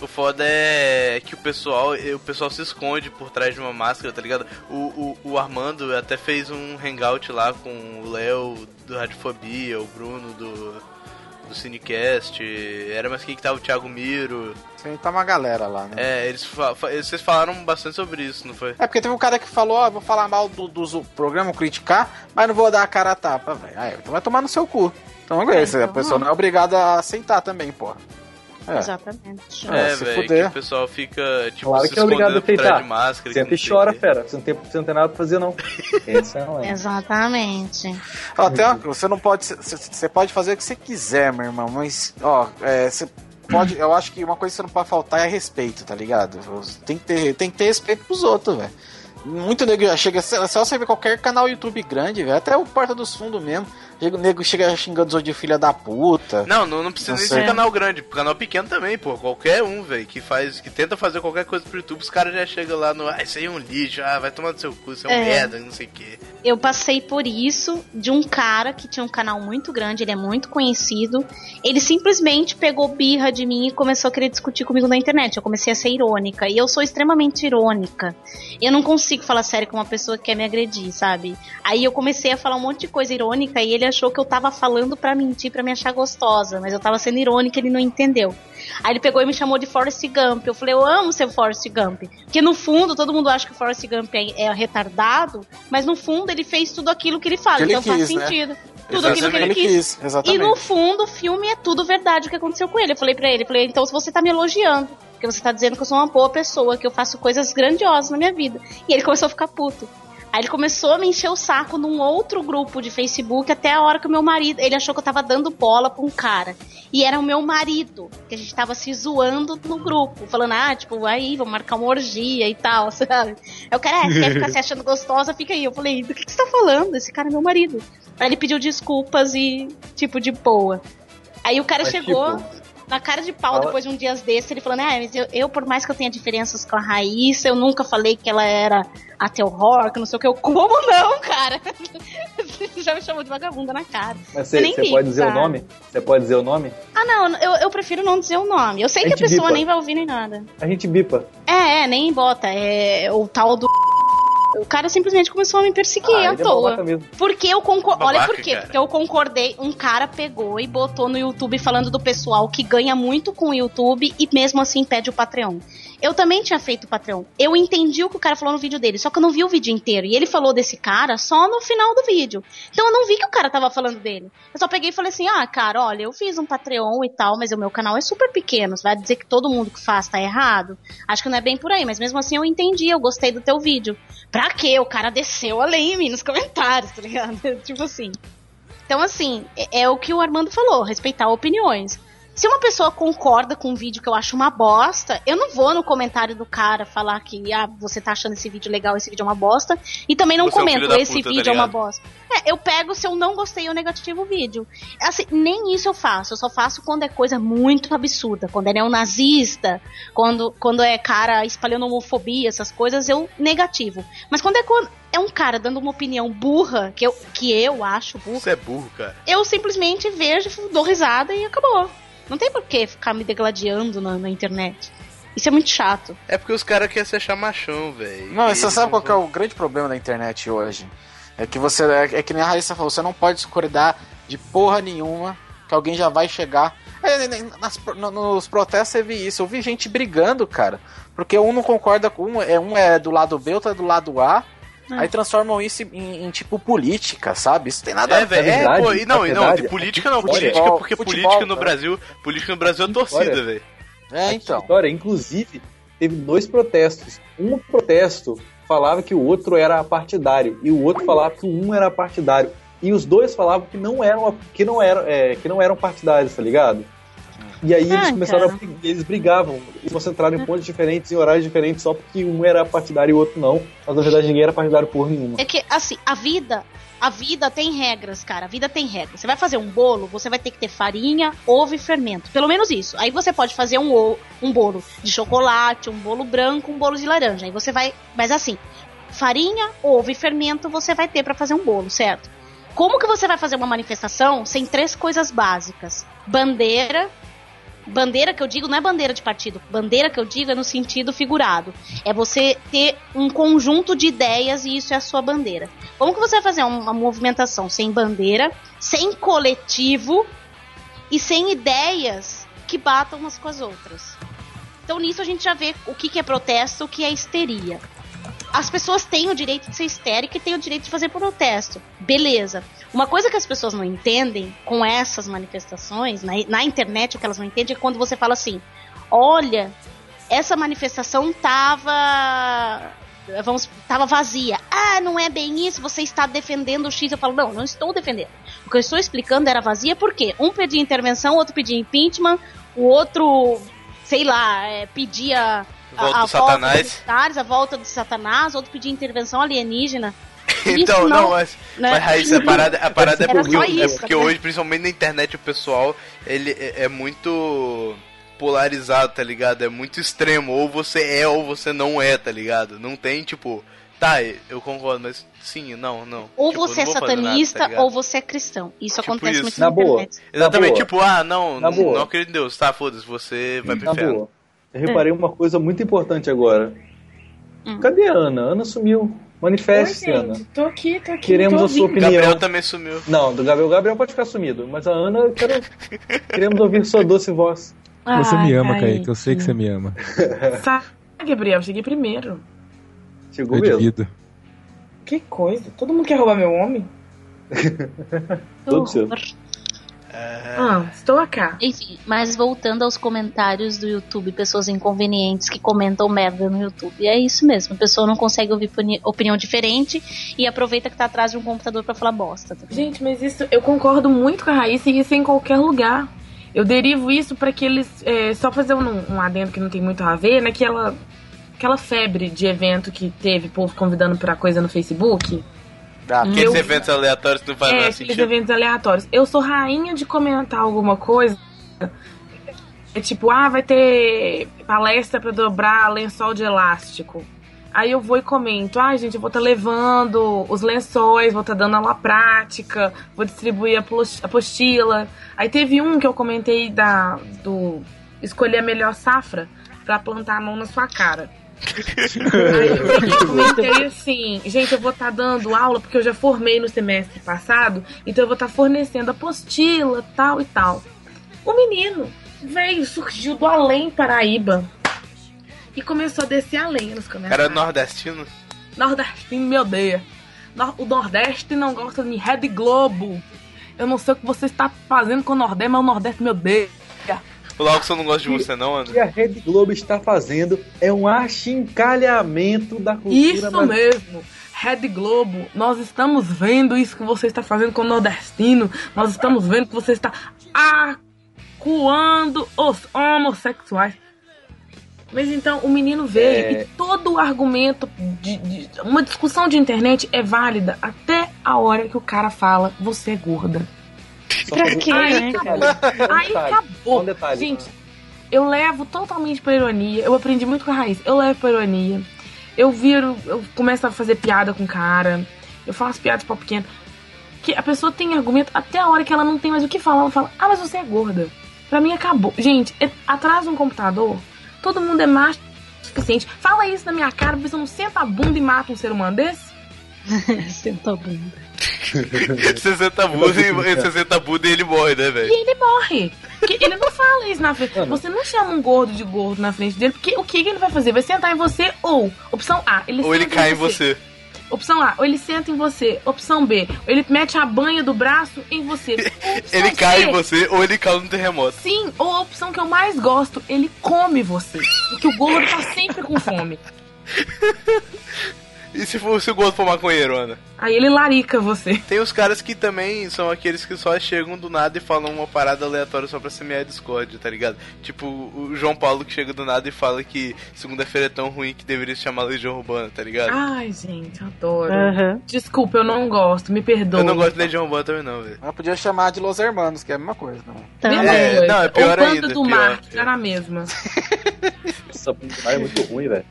O foda é que o pessoal, o pessoal se esconde por trás de uma máscara, tá ligado? O, o, o Armando até fez um hangout lá com o Léo do Radiofobia, o Bruno do, do Cinecast, era mais quem que tava o Thiago Miro. Sim, tá uma galera lá, né? É, eles, fa- vocês falaram bastante sobre isso, não foi? É porque teve um cara que falou, ó, vou falar mal do, dos programa, criticar, mas não vou dar a cara a tapa, velho. Aí, então vai tomar no seu cu. Então, é, então a pessoa não é obrigada a aceitar também, porra. É. Exatamente. É, É, se velho, que o pessoal fica, tipo, Claro se que é obrigado a aceitar. de máscara. Senta e chora, fera. Você não tem, você não tem nada pra fazer, não. Esse é Exatamente. Ó, você não pode. Você, pode fazer o que você quiser, meu irmão, mas, ó, é, você pode. Eu acho que uma coisa que você não pode faltar é respeito, tá ligado? Tem que ter, tem que ter respeito pros outros, velho. Muito nego já chega. É só você ver qualquer canal YouTube grande, velho. Até o Porta dos Fundos mesmo. O nego chega xingando os outros de filha da puta. Não, não, não precisa Não nem sei. ser canal grande, canal pequeno também, pô. Qualquer um, velho, que faz, que tenta fazer qualquer coisa pro YouTube, os caras já chegam lá no, ah, isso aí é um lixo, ah, vai tomar no seu cu, isso é um É. merda, não sei o quê. Eu passei por isso de um cara que tinha um canal muito grande, ele é muito conhecido. Ele simplesmente pegou birra de mim e começou a querer discutir comigo na internet. Eu comecei a ser irônica. E eu sou extremamente irônica. Eu não consigo falar sério com uma pessoa que quer me agredir, sabe? Aí eu comecei a falar um monte de coisa irônica e ele achou que eu tava falando pra mentir, pra me achar gostosa. Mas eu tava sendo irônica ele não entendeu. Aí ele pegou e me chamou de Forrest Gump. Eu falei, eu amo ser Forrest Gump. Porque no fundo, todo mundo acha que o Forrest Gump é, é retardado, mas no fundo ele fez tudo aquilo que ele fala. Que ele então faz quis, né? sentido. Tudo aquilo que ele quis. quis, E exatamente. no fundo, o filme é tudo verdade o que aconteceu com ele. Eu falei pra ele, eu falei, então se você tá me elogiando, porque você tá dizendo que eu sou uma boa pessoa, que eu faço coisas grandiosas na minha vida. E ele começou a ficar puto. Aí ele começou a me encher o saco num outro grupo de Facebook até a hora que o meu marido. Ele achou que eu tava dando bola pra um cara. E era o meu marido, que a gente tava se zoando no grupo, falando, ah, tipo, aí, vamos marcar uma orgia e tal, sabe? Aí o cara, é, você quer ficar se achando gostosa, fica aí. Eu falei, do que, que você tá falando? Esse cara é meu marido. Aí ele pediu desculpas e, tipo, de boa. Aí o cara Mas, chegou tipo, na cara de pau fala- depois de um dias desses, ele falando, ah, mas eu, eu, por mais que eu tenha diferenças com a Raíssa, eu nunca falei que ela era até horror, que não sei o que. Eu, como não, cara? Você já me chamou de vagabunda na cara. Mas você, pode dizer sabe? o nome? Você pode dizer o nome? Ah, não, eu, eu prefiro não dizer o nome. Eu sei A que a pessoa bipa. nem vai ouvir nem nada. A gente bipa. É, é, nem bota. É o tal do. O cara simplesmente começou a me perseguir Ah, à é toa. Porque eu concordei. Olha por quê? Porque eu concordei. Um cara pegou e botou no YouTube falando do pessoal que ganha muito com o YouTube e mesmo assim pede o Patreon. Eu também tinha feito o Patreon. Eu entendi o que o cara falou no vídeo dele, só que eu não vi o vídeo inteiro. E ele falou desse cara só no final do vídeo. Então eu não vi que o cara tava falando dele. Eu só peguei e falei assim: ah, cara, olha, eu fiz um Patreon e tal, mas o meu canal é super pequeno. Você vai dizer que todo mundo que faz tá errado? Acho que não é bem por aí, mas mesmo assim eu entendi, eu gostei do teu vídeo. Pra quê? O cara desceu além em mim nos comentários, tá ligado? tipo assim. Então, assim, é, é o que o Armando falou, respeitar opiniões. Se uma pessoa concorda com um vídeo que eu acho uma bosta, eu não vou no comentário do cara falar que ah, você tá achando esse vídeo legal, esse vídeo é uma bosta. E também não Você é comento, da esse puta, tá vídeo é uma bosta. É, eu pego se eu não gostei, eu negativo o vídeo. Assim, nem isso eu faço. Eu só faço quando é coisa muito absurda. Quando é neonazista, quando, quando é cara espalhando homofobia, essas coisas, eu negativo. Mas quando é, quando é um cara dando uma opinião burra, que eu, que eu acho burra, Você é burro, cara. eu simplesmente vejo, dou risada e acabou. Não tem por que ficar me degladiando na, na internet. Isso é muito chato. É porque os caras querem se achar machão, velho. Não, E você sabe qual que é o grande problema da internet hoje? É que você. É, é que nem a Raíssa falou, você não pode discordar de porra nenhuma, que alguém já vai chegar. É, nas- no- nos protestos você viu isso, eu vi gente brigando, cara. Porque um não concorda com um, é, um é do lado B, outro é do lado A. Aí transformam isso em, em, tipo política, sabe? Isso tem nada É, a ver. velho. É, verdade, pô, e não, na e não, de verdade, política não. futebol, política, porque futebol, política no cara. Brasil. Política no Brasil é torcida, velho. É, então. História, inclusive, teve dois protestos. Um protesto falava que o outro era partidário e o outro falava que um era partidário. E os dois falavam que não eram que não eram, é, que não eram partidários, tá ligado? E aí eles Ah, começaram cara. a eles brigavam, eles concentraram em pontos diferentes, em horários diferentes, só porque um era partidário e o outro não. Mas na verdade ninguém era partidário por nenhuma. É que, assim, a vida. A vida tem regras, cara. A vida tem regras. Você vai fazer um bolo, você vai ter que ter farinha, ovo e fermento. Pelo menos isso. Aí você pode fazer um, um bolo de chocolate, um bolo branco, um bolo de laranja. Aí você vai. Mas assim, farinha, ovo e fermento você vai ter pra fazer um bolo, certo? Como que você vai fazer uma manifestação sem três coisas básicas? Bandeira. Bandeira que eu digo não é bandeira de partido. Bandeira que eu digo é no sentido figurado. É você ter um conjunto de ideias e isso é a sua bandeira. Como que você vai fazer uma movimentação sem bandeira, sem coletivo e sem ideias que batam umas com as outras? Então nisso a gente já vê o que, que é protesto, o que é histeria. As pessoas têm o direito de ser histérica e têm o direito de fazer protesto. Beleza. Uma coisa que as pessoas não entendem com essas manifestações, na, na internet o que elas não entendem é quando você fala assim: olha, essa manifestação tava. Vamos, tava vazia. Ah, não é bem isso, você está defendendo o X. Eu falo, não, não estou defendendo. O que eu estou explicando era vazia porque um pedia intervenção, outro pedia impeachment, o outro, sei lá, é, pedia Volta a, a do Satanás. volta dos militares, a volta de Satanás, outro pedia intervenção alienígena. Então, Isso não, não, mas, né? mas Raíssa, a parada, a parada é Era porque, só é isso, porque né? hoje, principalmente na internet, o pessoal ele é, é muito polarizado, tá ligado? É muito extremo. Ou você é ou você não é, tá ligado? Não tem, tipo, tá, eu concordo, mas sim, não, não. Ou Tipo, você é não vou fazer nada, satanista tá ou você é cristão. Isso Tipo acontece isso. muito Na na boa. internet. Exatamente, boa. tipo, ah, não, Na não, boa. não acredito em Deus. Tá, foda-se, você vai pro Na inferno. boa. Eu reparei uma coisa muito importante agora. Hum. Cadê a Ana? Ana sumiu. Oi, Manifeste, Ana. gente. Tô aqui, tô aqui. Queremos tô a sua ouvindo. opinião. Gabriel também sumiu. Não, do Gabriel. O Gabriel pode ficar sumido, mas a Ana, quero... queremos ouvir sua doce voz. Você Ai, me ama, Kaique. Kaique. Eu sei que você me ama. Sai, Gabriel, cheguei primeiro. Chegou Eu mesmo. divido. Que coisa. Todo mundo quer roubar meu homem? Todo seu. Ah, estou cá. Enfim, mas voltando aos comentários do YouTube, pessoas inconvenientes que comentam merda no YouTube. E é isso mesmo, a pessoa não consegue ouvir opini- opinião diferente e aproveita que tá atrás de um computador pra falar bosta. tá? Gente, mas isso eu concordo muito com a Raíssa e isso é em qualquer lugar. Eu derivo isso pra que eles. é, só fazer um, um adendo que não tem muito a ver, naquela aquela febre de evento que teve povo convidando pra coisa no Facebook. Ah, Aqueles Eu- eventos aleatórios que não fazem é, aqueles sentido. eventos aleatórios. Eu sou rainha de comentar alguma coisa. É tipo, ah, vai ter palestra pra dobrar lençol de elástico. Aí eu vou e comento, ah, gente, eu vou estar levando os lençóis, vou estar dando aula prática, vou distribuir a apostila. Aí teve um que eu comentei da do escolher a melhor safra pra plantar a mão na sua cara. Aí eu peguei e comentei assim, gente, eu vou estar dando aula porque eu já formei no semestre passado, então eu vou estar fornecendo apostila, tal e tal. O menino veio, surgiu do além Paraíba e começou a descer a lenha nos comentários. nordestino. Nordestino me odeia. O Nordeste não gosta de Rede Globo. Eu não sei o que você está fazendo com o Nordeste, mas o Nordeste me odeia. O Laukson não gosta de você, não, O André? que a Rede Globo está fazendo é um achincalhamento da cultura Isso brasileira. mesmo. Rede Globo, nós estamos vendo isso que você está fazendo com o nordestino. Nós estamos vendo que você está acuando os homossexuais. Mas então o menino veio É. e todo o argumento de, de- uma discussão de internet é válida até a hora que o cara fala você é gorda. Só Pra quê, Aí né, Aí acabou. um detalhe. Gente, eu levo totalmente pra ironia. Eu aprendi muito com a raiz. Eu levo pra ironia. Eu viro, eu começo a fazer piada com o cara. Eu faço piadas pau pequeno. Que a pessoa tem argumento até a hora que ela não tem mais o que falar. Ela fala, ah, mas você é gorda. Pra mim acabou. Gente, é- atrás de um computador, todo mundo é macho o suficiente. Fala isso na minha cara, pra se eu não senta a bunda e mata um ser humano desse. Sentou a bunda. 60 bunda e 60 bunda e ele morre, né, E velho? ele morre. Porque ele não fala isso na frente. Você não chama um gordo de gordo na frente dele, porque o que, ele vai fazer? Vai sentar em você ou, opção A, ele Ou ele senta cai em você. Opção A, ou ele senta em você. Opção B, ou ele mete a banha do braço em você. Opção Ele cai C, em você ou ele cai no terremoto. Sim, ou a opção que eu mais gosto, ele come você. Porque o gordo tá sempre com fome. E se, for, se o gordo for maconheiro, Ana? Aí ele larica você. Tem os caras que também são aqueles que só chegam do nada e falam uma parada aleatória só pra semear discórdia, tá ligado? Tipo o João Paulo que chega do nada e fala que segunda-feira é tão ruim que deveria se chamar Legião Urbana, tá ligado? Ai, gente, adoro. Aham. Desculpa, eu não gosto, me perdoa. Eu não gosto de Legião Urbana também não, velho. Mas podia chamar de Los Hermanos, que é a mesma coisa, não. Também. Mesma É, não, é pior Ou Banda ainda, do pior. Mar, que era a mesma. Essa é muito ruim, velho.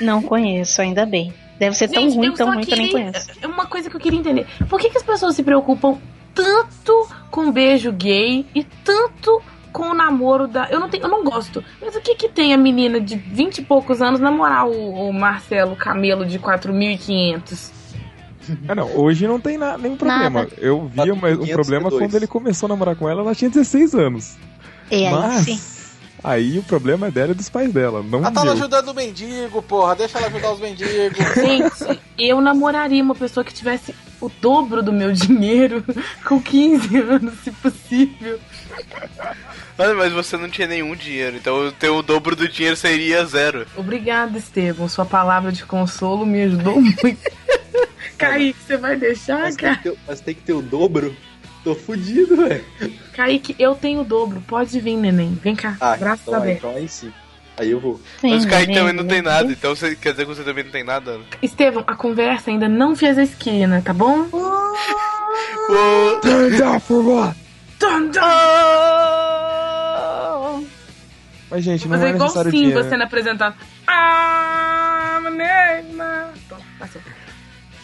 Não conheço, ainda bem. Deve ser tão Gente, ruim, eu tão ruim que eu nem conheço. É uma coisa que eu queria entender. Por que, que as pessoas se preocupam tanto com beijo gay e tanto com o namoro da. Eu não, tenho, eu não gosto. Mas o que que tem a menina de 20 e poucos anos namorar o, o Marcelo Camelo de 4.500? Ah, não, hoje não tem na, nenhum problema. Nada. Eu vi uma- um 502. problema quando ele começou a namorar com ela, ela tinha 16 anos. E aí, Mas sim. Aí o problema é dela e dos pais dela, não Ela tava meu. ajudando o mendigo, porra. Deixa ela ajudar os mendigos. Gente, eu namoraria uma pessoa que tivesse o dobro do meu dinheiro com 15 anos, se possível. Mano, mas você não tinha nenhum dinheiro, então o teu dobro do dinheiro seria zero. Obrigada, Estevam. Sua palavra de consolo me ajudou muito. Kaique, você vai deixar, Mas tem, cara? que ter, mas tem que ter o dobro. Tô fudido, velho. Kaique, eu tenho o dobro. Pode vir, neném. Vem cá, Ah, braços então, aí- abertos. então aí sim. Aí eu vou. Mas o Kaique Sim, também não tem nada, então você, quer dizer que você também não tem nada, Ana? Estevão, a conversa ainda não fez a esquina, tá bom? Turn down for what? Dun, dun. Mas, gente, não Mas é é igual Simba dinheiro. sendo apresentado. Ah, Neymar. Pronto, passou.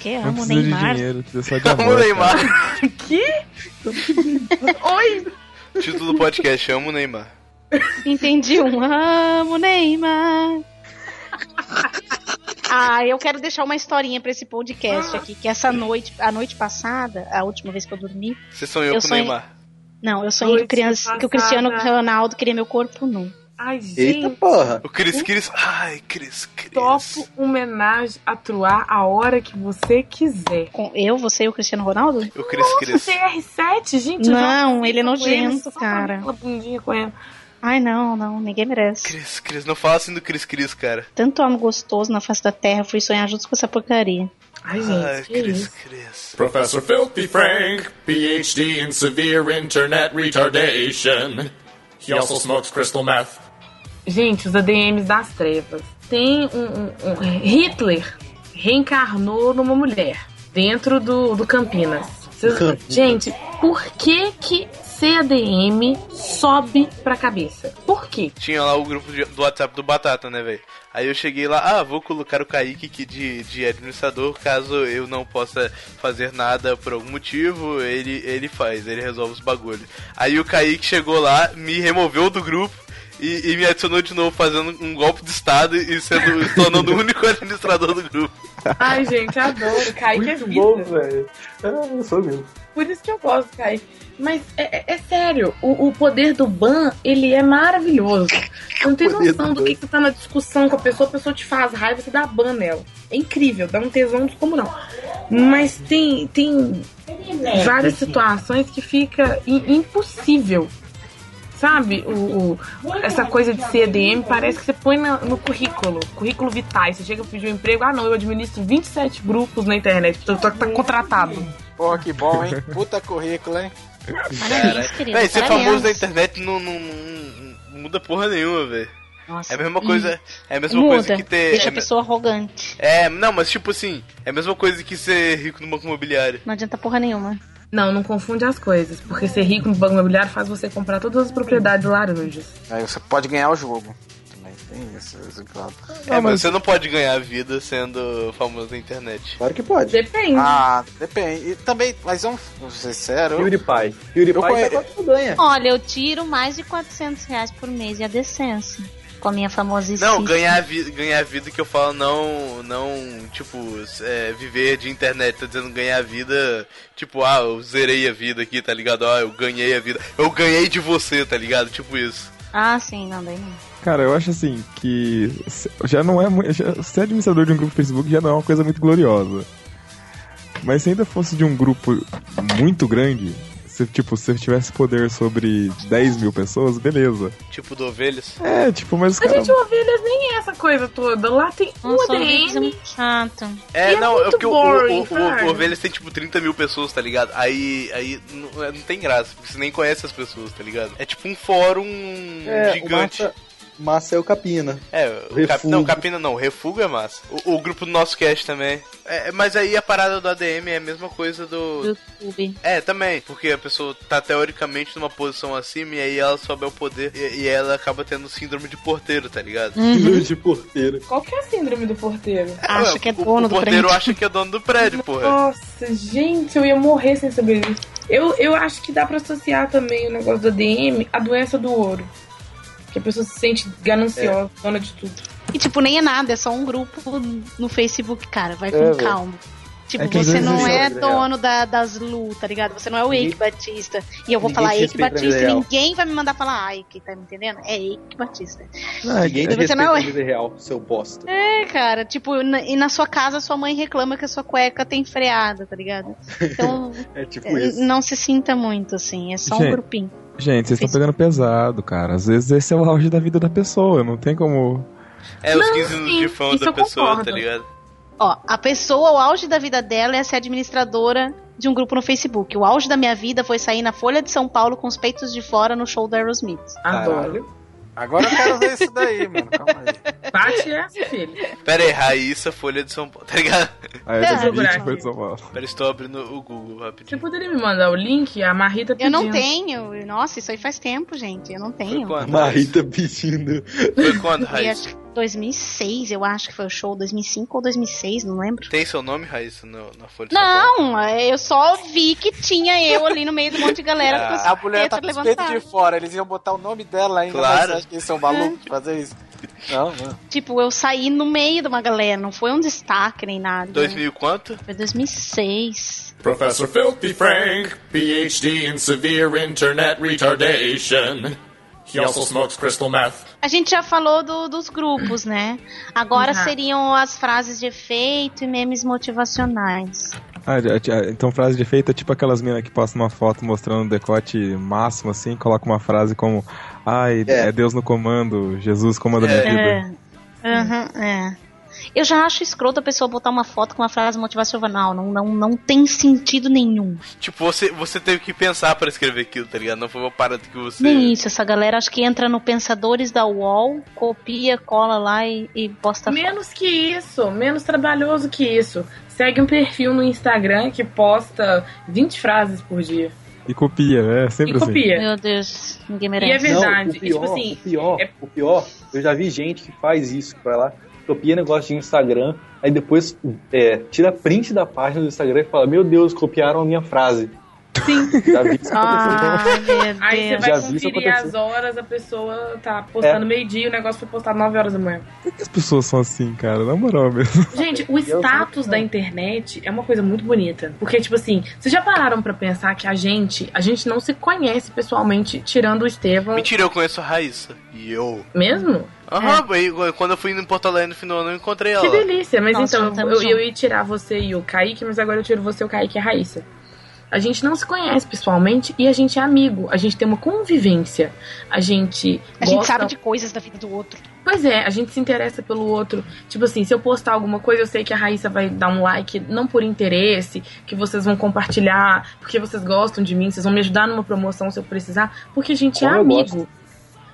Que Não amo precisa de Neymar. dinheiro, só de Amo amor. o Neymar. Que? Oi? Título do podcast, amo o Neymar. Entendi um amo Neymar. Ah, eu quero deixar uma historinha pra esse podcast aqui, que essa noite, a noite passada, a última vez que eu dormi, Você sonhou Eu com o sonhei- Neymar. não, eu sonhei que, o criança, que o Cristiano. Ronaldo queria meu corpo nu. Ai, Eita gente. porra. O Cris Cris. Ai, Cris Cris. Topo homenagem a Truar a hora que você quiser. Com eu, você e o Cristiano Ronaldo? O Cris Cris. CR7, gente. Não, ele é nojento, cara. Aquela bundinha com ela. Ai, não, não, ninguém merece. Cris Cris. Não fala assim do Cris Cris, cara. Tanto homem gostoso na face da terra, fui sonhar juntos com essa porcaria. Ai, gente, Ai, Cris. Cris. Professor Filthy Frank, PhD in severe internet retardation. He also smokes crystal meth. Gente, os ADMs das trevas. Tem um, um- um- Hitler reencarnou numa mulher dentro do, do Campinas. Vocês- Gente, por que que CADM sobe pra cabeça? Por quê? Tinha lá o grupo de- do WhatsApp do Batata, né, velho? Aí eu cheguei lá, ah, vou colocar o Kaique aqui de, de administrador, caso eu não possa fazer nada por algum motivo, ele, ele faz, ele resolve os bagulhos. Aí o Kaique chegou lá, me removeu do grupo e, e me adicionou de novo fazendo um golpe de estado e sendo se tornando o único administrador do grupo. Ai, gente, adoro. Kaique é Muito vida. bom, velho. É, eu sou mesmo. Por isso que eu gosto, Kaique. Mas é, é- é sério, o, o poder do ban, ele é maravilhoso. Você não tem noção do do que, que você tá na discussão com a pessoa, a pessoa te faz raiva, você dá ban nela. É incrível, dá um tesão descomunal. Mas tem, tem várias situações que fica impossível. Sabe, o, o- essa coisa de CDM parece que você põe na- no currículo, currículo vitais. Você chega a pedir um emprego, ah não, eu administro 27 grupos na internet, tô, tô, tá contratado. Porra, que bom, hein? Puta currículo, hein? Parabéns, querido. Véi, ser famoso na internet não, não- não- não muda porra nenhuma, velho. Nossa. É a mesma coisa, é a mesma Muda. coisa que ter. Deixa é a pessoa arrogante. É, não, mas tipo assim, é a mesma coisa que ser rico no banco imobiliário. Não adianta porra nenhuma. Não, não confunde as coisas, porque ser rico no banco imobiliário faz você comprar todas as propriedades laranjas. Aí você pode ganhar o jogo. Também tem isso. esse lado. é, mas você não pode ganhar vida sendo famoso na internet. Claro que pode. Depende. Ah, depende. E também, mas vamos ser sério. eu- PewDiePie. PewDiePie Eu conhe- tá ganha. Olha, eu tiro mais de 400 reais por mês e a decência. Com a minha famosíssima. Não, ganhar vida, ganhar vida que eu falo não, não, tipo, é, viver de internet, tô dizendo ganhar vida, tipo, ah, eu zerei a vida aqui, tá ligado? Ah, eu ganhei a vida. Eu ganhei de você, tá ligado? Tipo isso. Ah, sim, não, daí não. Cara, eu acho assim que já não é muito. já- Ser administrador de um grupo Facebook já não é uma coisa muito gloriosa. Mas se ainda fosse de um grupo muito grande, se tipo, se eu tivesse poder sobre 10 mil pessoas, beleza. Tipo do ovelhas. É, tipo, mas caras. gente, ovelhas nem é essa coisa toda. Lá tem um é ADM. muito chato. É, E é não, é porque o, boring, o, o, cara. o Ovelhas tem tipo 30 mil pessoas, tá ligado? Aí, aí não, é, não tem graça, porque você nem conhece as pessoas, tá ligado? É tipo um fórum É, o gigante. massa, massa é o Capina. É, o Cap... Não, Capina não, Refúgio é massa. O, o grupo do nosso cast também. É, mas aí a parada do ADM é a mesma coisa do. Do YouTube. É, também, porque a pessoa tá teoricamente numa posição acima e aí ela sobe ao poder e, e ela acaba tendo síndrome de porteiro, tá ligado? Filho de porteiro. Qual que é a síndrome do porteiro? Acha Ué, que é o- dono o do porteiro prédio. acha que é dono do prédio, porra. Nossa, gente, eu ia morrer sem saber isso. Eu, eu acho que dá pra associar também o negócio do ADM à doença do ouro. Que a pessoa se sente gananciosa, É. dona de tudo. E tipo, nem é nada, é só um grupo no Facebook, cara. Vai com É, calma. Tipo, É você não é é dono da, das Lu, tá ligado? Você não é o Eike Batista. E eu vou ninguém falar Eike vida Batista e ninguém vai me mandar falar Eike, tá me entendendo? É Eike Batista. Não, é Ninguém te Você respeita não é- real, seu bosta. É, cara, tipo, na- e na sua casa sua mãe reclama que a sua cueca tem freada, tá ligado? Então, É tipo é, isso. não se sinta muito, assim, é só um Gente, grupinho. Gente, vocês estão pegando pesado, cara. Às vezes esse é o auge da vida da pessoa, não tem como. É os Não, 15 minutos sim, de isso da pessoa, concordo. tá ligado? Ó, a pessoa, o auge da vida dela é ser administradora de um grupo no Facebook. O auge da minha vida foi sair na Folha de São Paulo com os peitos de fora no show do Aerosmith. Adoro. Agora eu quero ver isso daí, mano. Calma aí. Bate essa, filho. Pera aí, Raíssa Folha de São Paulo, tá ligado? Aí É, eu foi aqui. de São Paulo. Pera, estou abrindo o Google Você rapidinho. poderia me mandar o link? A Marrita Eu pedindo. não tenho. Nossa, isso aí faz tempo, gente. Eu não Foi tenho. quando? Marita pedindo. Foi quando, Raíssa? Acho que 2006, eu acho que foi o show, 2005 ou 2006, não lembro. Tem seu nome, Raíssa, no, na Folha de São Paulo? Não, eu só vi que tinha eu ali no meio de um monte de galera com os A mulher tá com peitos de fora. Eles iam botar o nome dela ainda, Claro. mas você acha que eles são malucos de fazer isso? Não, não. Tipo, eu saí no meio de uma galera, não foi um destaque nem nada. 2000 e quanto? Foi 2006. Professor Filthy Frank, PhD in severe internet retardation. He also smokes crystal meth. A gente já falou do- dos grupos, né? Agora Uhum. seriam as frases de efeito e memes motivacionais. Ah, já- já- então frase de efeito é tipo aquelas minas que postam uma foto mostrando o decote máximo, assim, coloca uma frase como Ai, É. é, Deus no comando, Jesus comanda minha É. vida. É. Aham, é. Eu já acho escroto a pessoa botar uma foto com uma frase motivacional. Não, não, não tem sentido nenhum. Tipo, você, você teve que pensar pra escrever aquilo, tá ligado? Não foi uma parada que você. Nem isso, essa galera acho que entra no Pensadores da UOL, copia, cola lá e, e posta foto. Menos que isso, menos trabalhoso que isso. Segue um perfil no Instagram que posta 20 frases por dia. E copia, é sempre E assim. copia. Meu Deus, ninguém E é merece. verdade. Não, o E, pior, tipo assim, o pior, é- o pior, eu já vi gente que faz isso, que vai lá, copia negócio de Instagram, aí depois é, tira print da página do Instagram e fala, meu Deus, copiaram a minha frase. Sim. Já vi isso Ah, Aí você vai Já conferir as horas, a pessoa tá postando É. meio-dia, o negócio foi postado 9 horas da manhã. Por que as pessoas são assim, cara? Na moral mesmo. Gente, o status da internet é uma coisa muito bonita. Porque, tipo assim, vocês já pararam pra pensar que a gente, a gente não se conhece pessoalmente, tirando o Estevão Mentira, eu conheço a Raíssa. E eu. mesmo? Aham, aí, quando eu fui no Porto Alegre no ano, eu encontrei ela. Que delícia, mas Nossa, então, eu, eu ia tirar você e o Kaique, mas agora eu tiro você, o Kaique e a Raíssa. A gente não se conhece pessoalmente e a gente é amigo. A gente tem uma convivência. A gente. A gente gosta- sabe de coisas da vida do outro. Pois é, a gente se interessa pelo outro. Tipo assim, se eu postar alguma coisa, eu sei que a Raíssa vai dar um like, não por interesse, que vocês vão compartilhar, porque vocês gostam de mim, vocês vão me ajudar numa promoção se eu precisar, porque a gente Como é amigo.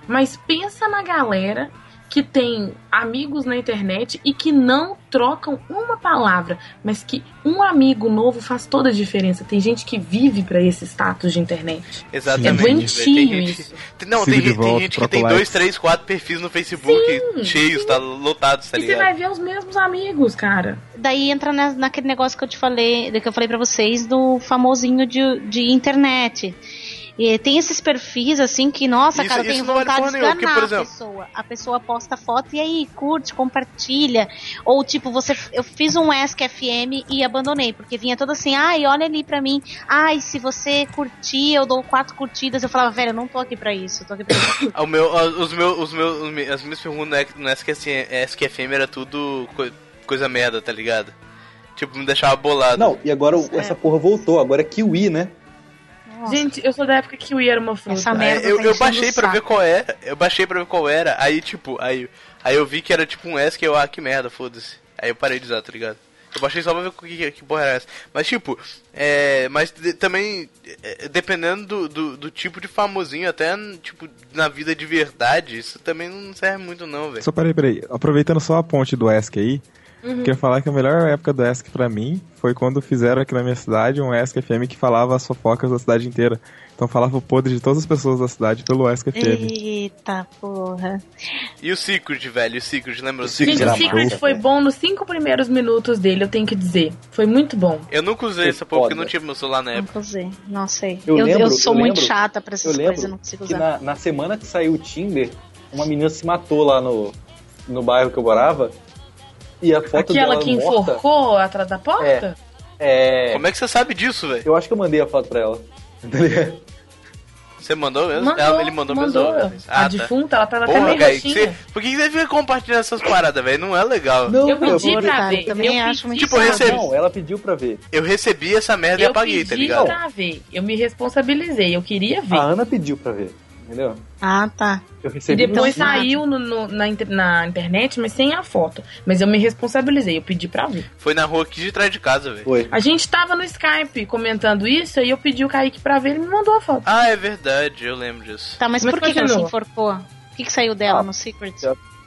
Mas pensa na galera que tem amigos na internet e que não trocam uma palavra, mas que um amigo novo faz toda a diferença. Tem gente que vive pra esse status de internet. Exatamente. É gente, isso. tem- não, tem, tem gente que tem dois, três, quatro perfis no Facebook Sim, cheios, tá lotados, tá e você vai ver os mesmos amigos, cara. Daí entra na- naquele negócio que eu te falei, que eu falei pra vocês, do famosinho de, de internet. E tem esses perfis assim que, nossa, Isso- cara, eu tenho não vale vontade de nenhuma, esganar porque, por a exemplo- pessoa. A pessoa posta foto e aí, curte, compartilha. Ou tipo, você eu fiz um Ask FM e abandonei, porque vinha todo assim, ai, olha ali pra mim. Ai, se você curtir, eu dou quatro curtidas. Eu falava, velho, eu não tô aqui pra isso, eu tô aqui pra isso. O meu, os meus, os meus, as minhas perguntas no SQFM, SQFM era tudo coi- coisa merda, tá ligado? Tipo, me deixava bolado. Não, e agora o- essa porra voltou. Agora é Kiwi, né? Gente, eu sou da época que o I era uma fruta. Essa É, merda eu, tá eu baixei o pra ver qual era. Eu baixei pra ver qual era. Aí, tipo, aí, aí eu vi que era tipo um S que eu, ah, que merda, foda-se. Aí eu parei de usar, tá ligado? Eu baixei só pra ver que, que, que porra era essa. Mas, tipo, é. Mas de- também, é, dependendo do, do, do tipo de famosinho, até, tipo, na vida de verdade, isso também não serve muito, não, velho. Só peraí, peraí. Aproveitando só a ponte do ESC aí, queria falar que a melhor época do ESC pra mim foi quando fizeram aqui na minha cidade um ESC FM que falava as fofocas da cidade inteira. Então falava o podre de todas as pessoas da cidade pelo ESC FM. Eita porra. E o Secret, velho, o Secret, lembra do Secret Gente, o Secret foi bom nos cinco primeiros minutos dele, eu tenho que dizer. Foi muito bom. Eu nunca usei essa porra porque não tinha meu celular na época. Não usei. Não sei. Eu Eu, eu, lembro- sou eu muito lembro- chata pra Eu essas coisas, eu lembro não consigo que usar. na, na semana que saiu o Tinder, uma menina se matou lá no, no bairro que eu morava. E a foto Aquela dela que morta. enforcou atrás da porta? É. Como é que você sabe disso, velho? Eu acho que eu mandei a foto pra ela. Tá? Você mandou mesmo? Mandou, Ela- ele mandou, mandou. mesmo. a Ah, tá. defunta, ela tava até Porra, meio cara, você, por que você fica compartilhando essas paradas, velho? Não é legal. Não, Eu pedi vou- pra cara, ver. também eu acho pedi muito Tipo, eu recebi- não, ela pediu pra ver. Eu recebi essa merda e Eu apaguei, pedi tá ligado? pra ver. Eu me responsabilizei, eu queria ver. A Ana pediu pra ver. Entendeu? Ah, tá. Eu E recebi depois no- saiu no- no- na, na internet, mas sem a foto. Mas eu me responsabilizei, eu pedi pra ver. Foi na rua aqui de trás de casa, velho. Foi. A gente tava no Skype comentando isso, aí eu pedi o Kaique pra ver, ele me mandou a foto. Ah, é verdade, eu lembro disso. Tá, mas, Mas por que, que ela se enforcou? O que, que saiu dela Ah, no Secret?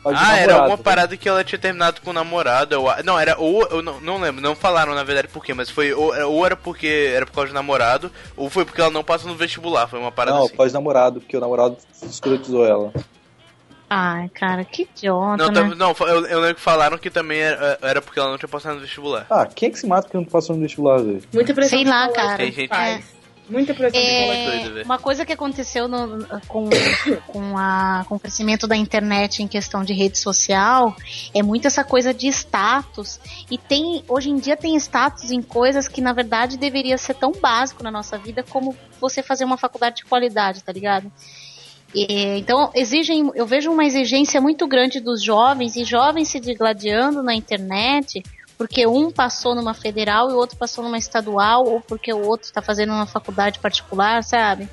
Ah, era alguma tá parada que ela tinha terminado com o namorado. Eu, a- não, era ou. Eu não, não lembro, não falaram na verdade por quê, mas foi. Ou, ou era porque era por causa de namorado, ou foi porque ela não passou no vestibular. Foi uma parada Não, assim. pode namorado, porque o namorado escrotizou ela. Ai, cara, que idiota, Não, né? tam- não, eu, eu lembro que falaram que também era, era porque ela não tinha passado no vestibular. Ah, quem é que se mata porque não passou no vestibular, velho? Muita pressão Sei lá, cara. Tem gente- faz. Muita pressão É, uma coisa que aconteceu no- com, com, a, com o crescimento da internet em questão de rede social é muito essa coisa de status. E tem hoje em dia tem status em coisas que na verdade deveria ser tão básico na nossa vida como você fazer uma faculdade de qualidade, tá ligado? E, então exigem, eu vejo uma exigência muito grande dos jovens e jovens se digladiando na internet porque um passou numa federal e o outro passou numa estadual, ou porque o outro está fazendo uma faculdade particular, sabe?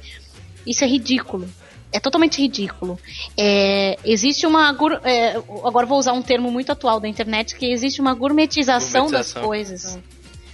Isso é ridículo. É totalmente ridículo. É, existe uma. é, agora vou usar um termo muito atual da internet, que existe uma gourmetização, Gourmetização. das coisas.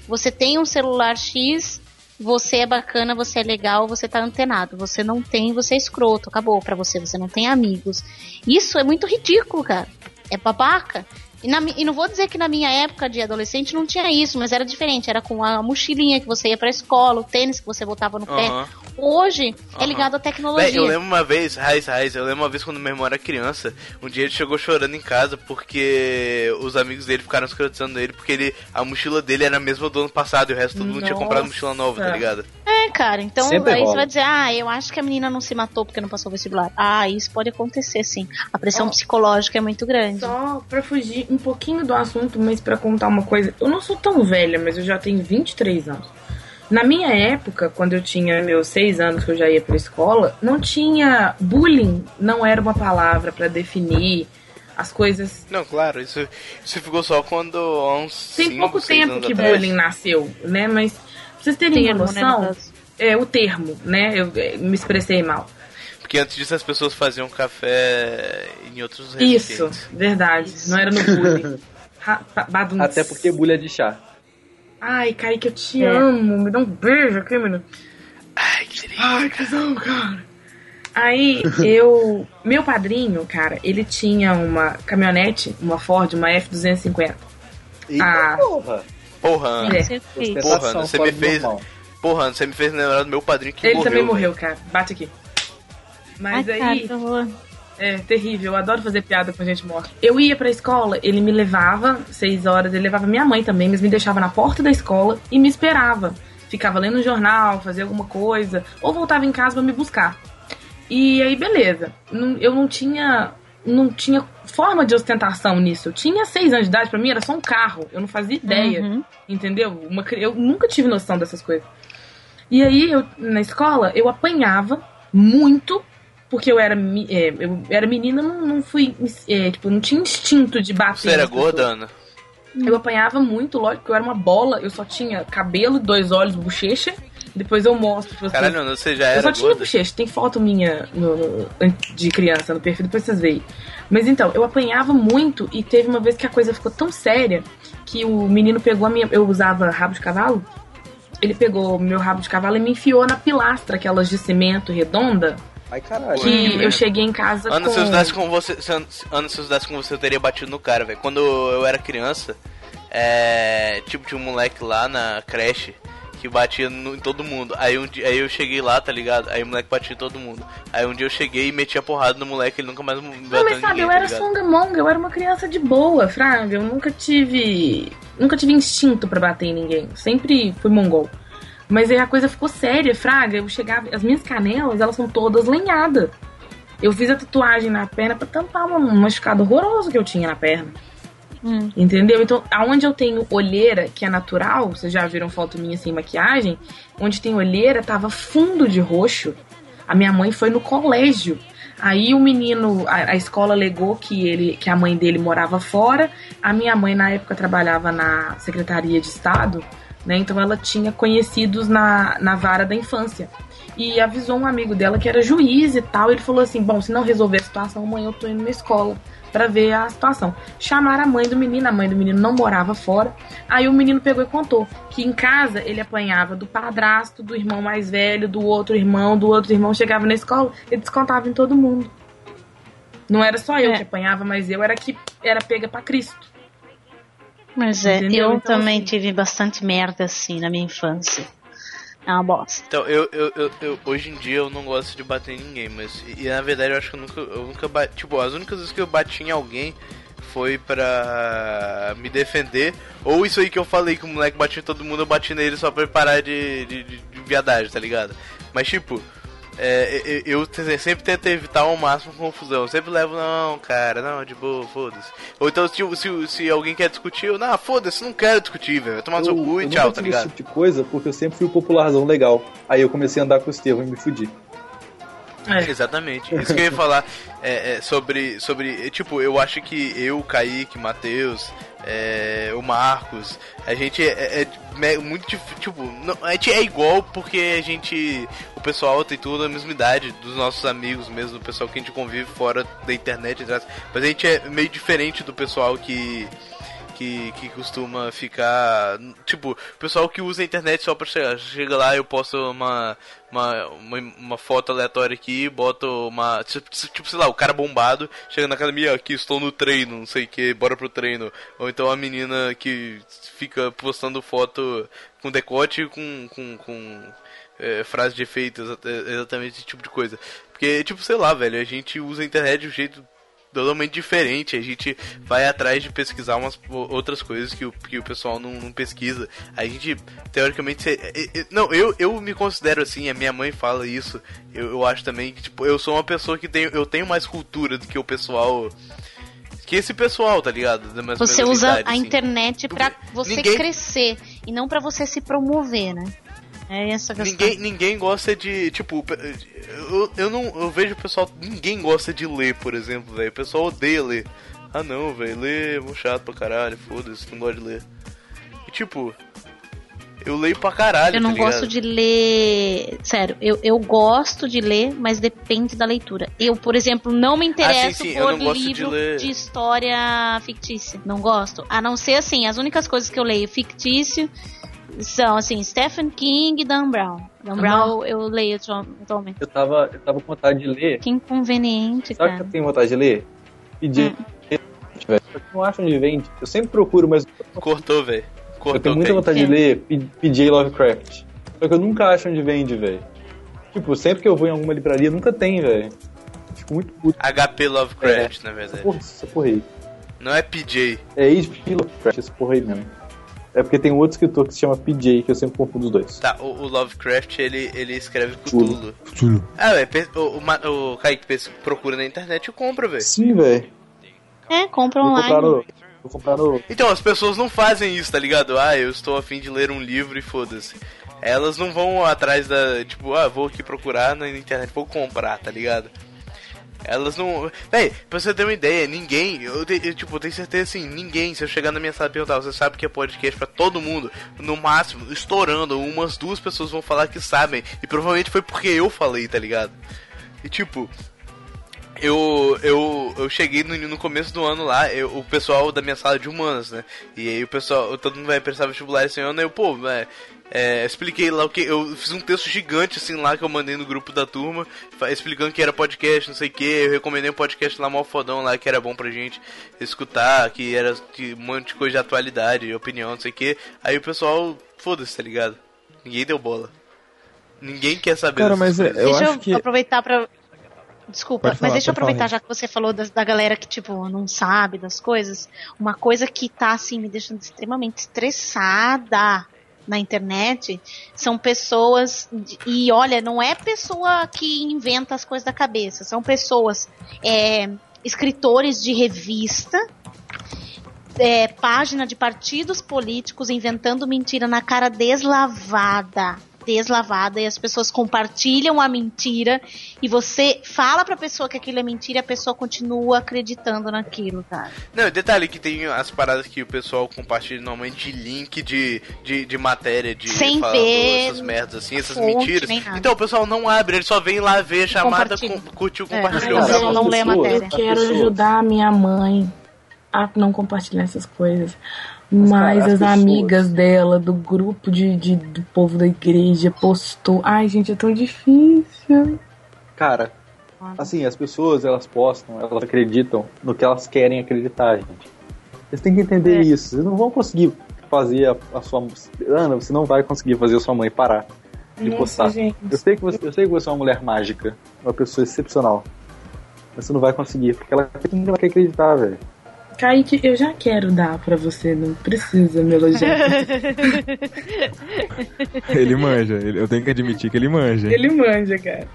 Você tem um celular X, você é bacana, você é legal, você tá antenado. Você não tem, você é escroto. Acabou pra você, você não tem amigos. Isso é muito ridículo, cara. É babaca. E, na e não vou dizer que na minha época de adolescente não tinha isso, mas era diferente. Era com a mochilinha que você ia pra escola, o tênis que você botava no pé. Aham. Hoje é Aham. ligado à tecnologia. Véi, eu lembro uma vez, Raiz, Raiz, eu lembro uma vez quando meu irmão era criança, um dia ele chegou chorando em casa porque os amigos dele ficaram escrotizando ele porque ele, a mochila dele era a mesma do ano passado e o resto todo mundo tinha comprado mochila nova, tá ligado? É, cara, então Sempre aí rola. você vai dizer, ah, eu acho que a menina não se matou porque não passou o vestibular. Ah, isso pode acontecer, sim. A pressão Ó. psicológica é muito grande. Só pra fugir um pouquinho do assunto, mas pra contar uma coisa. Eu não sou tão velha, mas eu já tenho 23 anos. Na minha época, quando eu tinha meus 6 anos que eu já ia pra escola, não tinha bullying, não era uma palavra pra definir as coisas. Não, claro, isso, isso ficou só quando há uns Tem cinco, pouco seis tempo anos que atrás. bullying nasceu, né? Mas pra vocês terem Termo, né, noção, caso. é o termo, né? Eu eh, me expressei mal. Porque antes disso as pessoas faziam café em outros Isso, verdade. Não era no bullying. Até porque bulha de chá. Ai, Kaique, eu te É. amo. Me dá um beijo aqui, menino. Ai, que delícia. Ai, que são, cara. Aí, eu... Meu padrinho, cara, ele tinha uma caminhonete, uma Ford, uma F-250. Eita Ah. porra! Porra. É. Você fez. Porra, você me fez- normal. Porra, você me fez lembrar do meu padrinho que Ele morreu. também velho. morreu, cara. Bate aqui. Mas Ai, cara, aí, horror. é terrível. Eu adoro fazer piada com gente morta. Eu ia pra escola, ele me levava, seis horas, ele levava minha mãe também, mas me deixava na porta da escola e me esperava. ficava lendo um jornal, fazia alguma coisa, ou voltava em casa pra me buscar. E aí, beleza. Eu não tinha. Não tinha forma de ostentação nisso. Eu tinha seis anos de idade, pra mim era só um carro. Eu não fazia ideia. Uhum. Entendeu? Uma eu nunca tive noção dessas coisas. E aí, eu, na escola, eu apanhava muito, porque eu era, é, eu era menina, não, não fui. é, tipo, não tinha instinto de bater. Você era gorda, Ana? Eu apanhava muito, lógico, que eu era uma bola, eu só tinha cabelo, dois olhos, bochecha. Depois eu mostro pra vocês. Caralho, Ana, você já Eu era só tinha gorda? bochecha, tem foto minha no- no- de criança no perfil, depois vocês veem. Mas então, eu apanhava muito e teve uma vez que a coisa ficou tão séria que o menino pegou a minha. Eu usava rabo de cavalo. Ele pegou meu rabo de cavalo e me enfiou na pilastra, aquelas de cimento redonda, Ai, caralho. que eu cheguei em casa Ana, com. se eu estudasse com você, se Ana, se- eu estudasse com você, eu teria batido no cara, velho. Quando eu era criança, é, tipo, tinha um moleque lá na creche que batia no- em todo mundo. Aí, um dia, aí eu cheguei lá, tá ligado? Aí o moleque batia em todo mundo. Aí um dia eu cheguei e meti a porrada no moleque, ele nunca mais me bateu Não, mas sabe, ninguém, eu tá era songamonga, eu era uma criança de boa, fraga. Eu nunca tive. Nunca tive instinto pra bater em ninguém. Sempre fui mongol. Mas aí a coisa ficou séria, fraga. Eu chegava. As minhas canelas, elas são todas lenhadas. Eu fiz a tatuagem na perna pra tampar um machucado horroroso que eu tinha na perna. Hum. Entendeu? Então, aonde eu tenho olheira, que é natural, vocês já viram foto minha sem maquiagem, onde tem olheira, tava fundo de roxo. A minha mãe foi no colégio. Aí o menino, a, a escola alegou que ele, que a mãe dele morava fora. A minha mãe na época trabalhava na Secretaria de Estado, né? Então ela tinha conhecidos na, na vara da infância. E avisou um amigo dela que era juiz e tal. Ele falou assim: "Bom, se não resolver a situação, amanhã eu tô indo na escola pra ver a situação". Chamaram a mãe do menino, a mãe do menino não morava fora. Aí o menino pegou e contou que em casa ele apanhava do padrasto, do irmão mais velho, do outro irmão, do outro irmão. Chegava na escola, ele descontava em todo mundo. Não era só eu É. que apanhava, mas eu era que era pega pra Cristo. Mas é, Entendeu? eu Então, também assim- tive bastante merda assim na minha infância. É uma bosta. Então, eu, eu, eu, eu- hoje em dia eu não gosto de bater em ninguém, mas e, na verdade eu acho que eu nunca, eu nunca bati, tipo, as únicas vezes que eu bati em alguém foi pra me defender, ou isso aí que eu falei que o moleque batia em todo mundo, eu bati nele só pra parar de, de, de, de viadagem, tá ligado? Mas tipo, é, eu, eu sempre tento evitar ao máximo confusão. Eu sempre levo, não, cara, não, de boa, foda-se. Ou então, se, se, se alguém quer discutir, eu, não, foda-se, não quero discutir, velho. Vai tomar no seu cu e eu tchau, tá ligado? esse tipo de coisa porque eu sempre fui o popularzão legal. Aí eu comecei a andar com o Estevão e me fudi. É. Exatamente. Isso que eu ia falar é, é, sobre, sobre. é, Tipo, eu acho que eu, Kaique, Matheus, é, o Marcos, a gente é, é- é muito Tipo, não- a gente é igual porque a gente. O pessoal tem tudo a mesma idade dos nossos amigos mesmo, do pessoal que a gente convive fora da internet, mas a gente é meio diferente do pessoal que. Que, que costuma ficar. Tipo, pessoal que usa a internet só pra chegar. Chega lá, eu posto uma, uma, uma, uma foto aleatória aqui, boto uma. Tipo, sei lá, o cara bombado chega na academia, aqui estou no treino, não sei o que, bora pro treino. Ou então a menina que fica postando foto com decote com. com, com é, frase de efeito, exa- exatamente esse tipo de coisa. Porque, tipo, sei lá, velho, a gente usa a internet um jeito totalmente diferente. A gente vai atrás de pesquisar umas outras coisas que o, que o pessoal não, não pesquisa. A gente, teoricamente, se- não, eu, eu me considero assim, a minha mãe fala isso. Eu, eu acho também que, tipo, eu sou uma pessoa que tem, eu tenho mais cultura do que o pessoal. Que esse pessoal, tá ligado? Você usa idade, a assim. internet pra você Ninguém- crescer e não pra você se promover, né? É essa questão. Ninguém, ninguém gosta de, tipo, eu, eu não, eu vejo o pessoal, ninguém gosta de ler, por exemplo, velho. O pessoal odeia ler. Ah não, velho, ler é muito chato pra caralho, foda-se, não gosto de ler. E tipo, eu leio pra caralho, Eu não tá gosto de ler. Sério, eu, eu gosto de ler, mas depende da leitura. Eu, por exemplo, não me interesso Ah, sim, sim, por gosto de livro ler. história fictícia. Não gosto. A não ser assim, as únicas coisas que eu leio fictício são assim, Stephen King e Dan Brown. Dan Brown eu leio atualmente. Eu tava, eu tava com vontade de ler. Que inconveniente, Sabe o que cara. eu tenho vontade de ler? Pedir. velho. Só que não acho onde vende. Eu sempre procuro, mas Cortou, velho. Cortou, eu tenho muita vontade de ler PJ Lovecraft. Só que eu nunca acho onde vende, velho. Tipo, sempre que eu vou em alguma livraria, nunca tem, velho. Fico muito puto. HP Lovecraft, na verdade. Porra, essa porra aí. Não é PJ. É H.P. Lovecraft, essa porra aí mesmo. É porque tem um outro escritor que se chama PJ, que eu sempre confundo os dois. Tá, o, o Lovecraft, ele, ele escreve Cthulhu. Cthulhu. Ah, velho, o, o, o Kaique procura na internet e compra, velho. Sim, velho. É, compra Vou comprar online. no. Vou comprar no. Então, as pessoas não fazem isso, tá ligado? Ah, eu estou afim de ler um livro e foda-se. Elas não vão atrás da. Tipo, ah, vou aqui procurar na internet, vou comprar, tá ligado? Elas não. Véi, pra você ter uma ideia, ninguém. Eu, eu, tipo, eu tenho certeza assim, ninguém, se eu chegar na minha sala e perguntar, você sabe que é podcast pra todo mundo? No máximo, estourando, umas duas pessoas vão falar que sabem. E provavelmente foi porque eu falei, tá ligado? E tipo, eu, eu, eu cheguei no, no começo do ano lá, eu- o pessoal da minha sala de humanas, né? E aí o pessoal, todo mundo vai prestar vestibular esse ano, eu, pô, é, é, expliquei lá o que. Eu fiz um texto gigante assim lá que eu mandei no grupo da turma, explicando que era podcast, não sei o que. Eu recomendei um podcast lá mal fodão lá que era bom pra gente escutar, que era que, um monte de coisa de atualidade, opinião, não sei o que. Aí o pessoal, foda-se, tá ligado? Ninguém deu bola. Ninguém quer saber Cara, mas é- coisas. eu deixa acho eu que- aproveitar pra. Desculpa, falar, mas deixa eu falar, aproveitar, Rita. já que você falou das- da, galera que, tipo, não sabe das coisas. Uma coisa que tá, assim, me deixando extremamente estressada na internet são pessoas. e olha, não é pessoa que inventa as coisas da cabeça, são pessoas. é, escritores de revista. é, página de partidos políticos inventando mentira na cara deslavada. Deslavada e as pessoas compartilham a mentira e você fala pra pessoa que aquilo é mentira e a pessoa continua acreditando naquilo, cara. Não, detalhe que tem as paradas que o pessoal compartilha normalmente de link de, de, de matéria, de Sem falando ver essas merdas assim, essas fonte, mentiras. Então o pessoal não abre, ele só vem lá ver a chamada, com, curtiu, É, compartilhou. acabou. eu não lê a matéria. Eu quero ajudar a minha mãe a não compartilhar essas coisas. Mas, as as amigas dela, do grupo de, de- do povo da igreja, postou. Ai, gente, é tão difícil. Cara, assim, as pessoas elas postam, elas acreditam no que elas querem acreditar, gente. Vocês têm que entender É. isso. Vocês não vão conseguir fazer a, a sua. Ana, você não vai conseguir fazer a sua mãe parar de Nossa, postar. gente. Eu sei, que você, eu sei que você é uma mulher mágica, uma pessoa excepcional. Mas você não vai conseguir, porque ela tem que ela quer acreditar, velho. Kaique, eu já quero dar pra você, não precisa me elogiar. Ele manja, ele- eu tenho que admitir que ele manja. Ele manja, cara.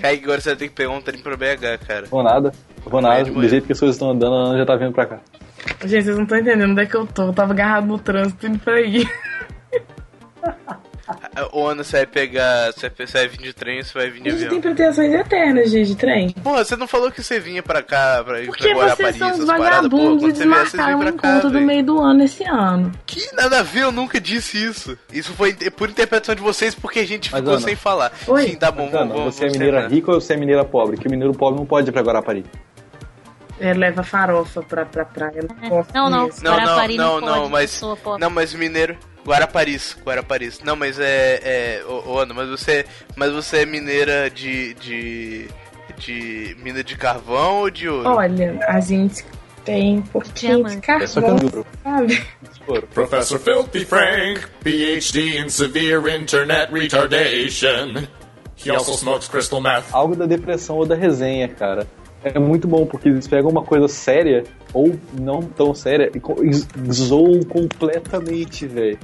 Kaique, agora você vai ter que pegar um trem pro BH, cara. Vou nada, vou nada. de Do manhã. jeito que as coisas estão andando, a Ana já tá vindo pra cá. Gente, vocês não estão entendendo onde é que eu tô. Eu tava agarrado no trânsito indo pra aí. Ô Ana, você vai pegar. Você vai- você vai vir de trem ou você vai vir de A gente avião? tem pretensões eternas, gente, de trem. Porra, você não falou que você vinha pra cá, pra ir Porque pra Guarapari, vocês são uns essas paradas? Pô, vagabundos e quando você vier, vocês desmarcaram vêm um pra cá, encontro do meio do ano esse ano. Que nada a ver, eu nunca disse isso. Isso foi por interpretação de vocês porque a gente Mas, ficou Ana, sem falar. Oi? Sim, tá bom, Ana, vamos, vamos você é vamos mineira terminar. rica ou você é mineira pobre? Que o mineiro pobre não pode ir pra Guarapari. É, leva farofa pra, pra praia. Não, posso Não, não. Não, não, Guarapari não, não não, pode, mas. pessoa. Não, mas mineiro. Guaraparis, Guaraparis. Não, mas é. é ô, ô, Ana, mas você. Mas você é mineira de. de. de. mina de carvão ou de ouro? Olha, a gente tem um pouquinho de. É carvão, duro. sabe? Professor Filthy Frank, PhD in severe internet retardation. He also smokes crystal meth. Algo da depressão ou da resenha, cara. É muito bom, porque eles pegam uma coisa séria, ou não tão séria, e zoam completamente, velho.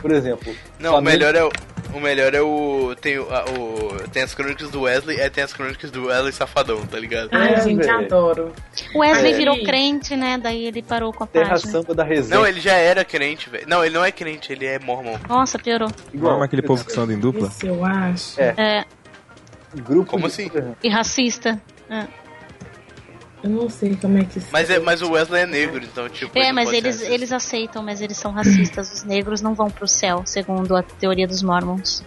Por exemplo. Não, o melhor é o. O melhor é o. Tem, o, a- o- tem as crônicas do Wesley, é tem as crônicas do Wesley Safadão, tá ligado? Ai, É, gente, velho. adoro. O Wesley É. virou crente, né? Daí ele parou com a Terra página. samba da resenha. Não, ele já era crente, velho. Não, ele não é crente, ele é mormon. Nossa, piorou. Igual aquele povo que anda em dupla. Isso eu acho. É. É, Grupo Como de- assim? e racista. É. Eu não sei como é que isso. Mas, é, mas o Wesley é negro, então, tipo. ele É, não mas eles, eles aceitam, mas eles são racistas. Os negros não vão pro céu, segundo a teoria dos mormons.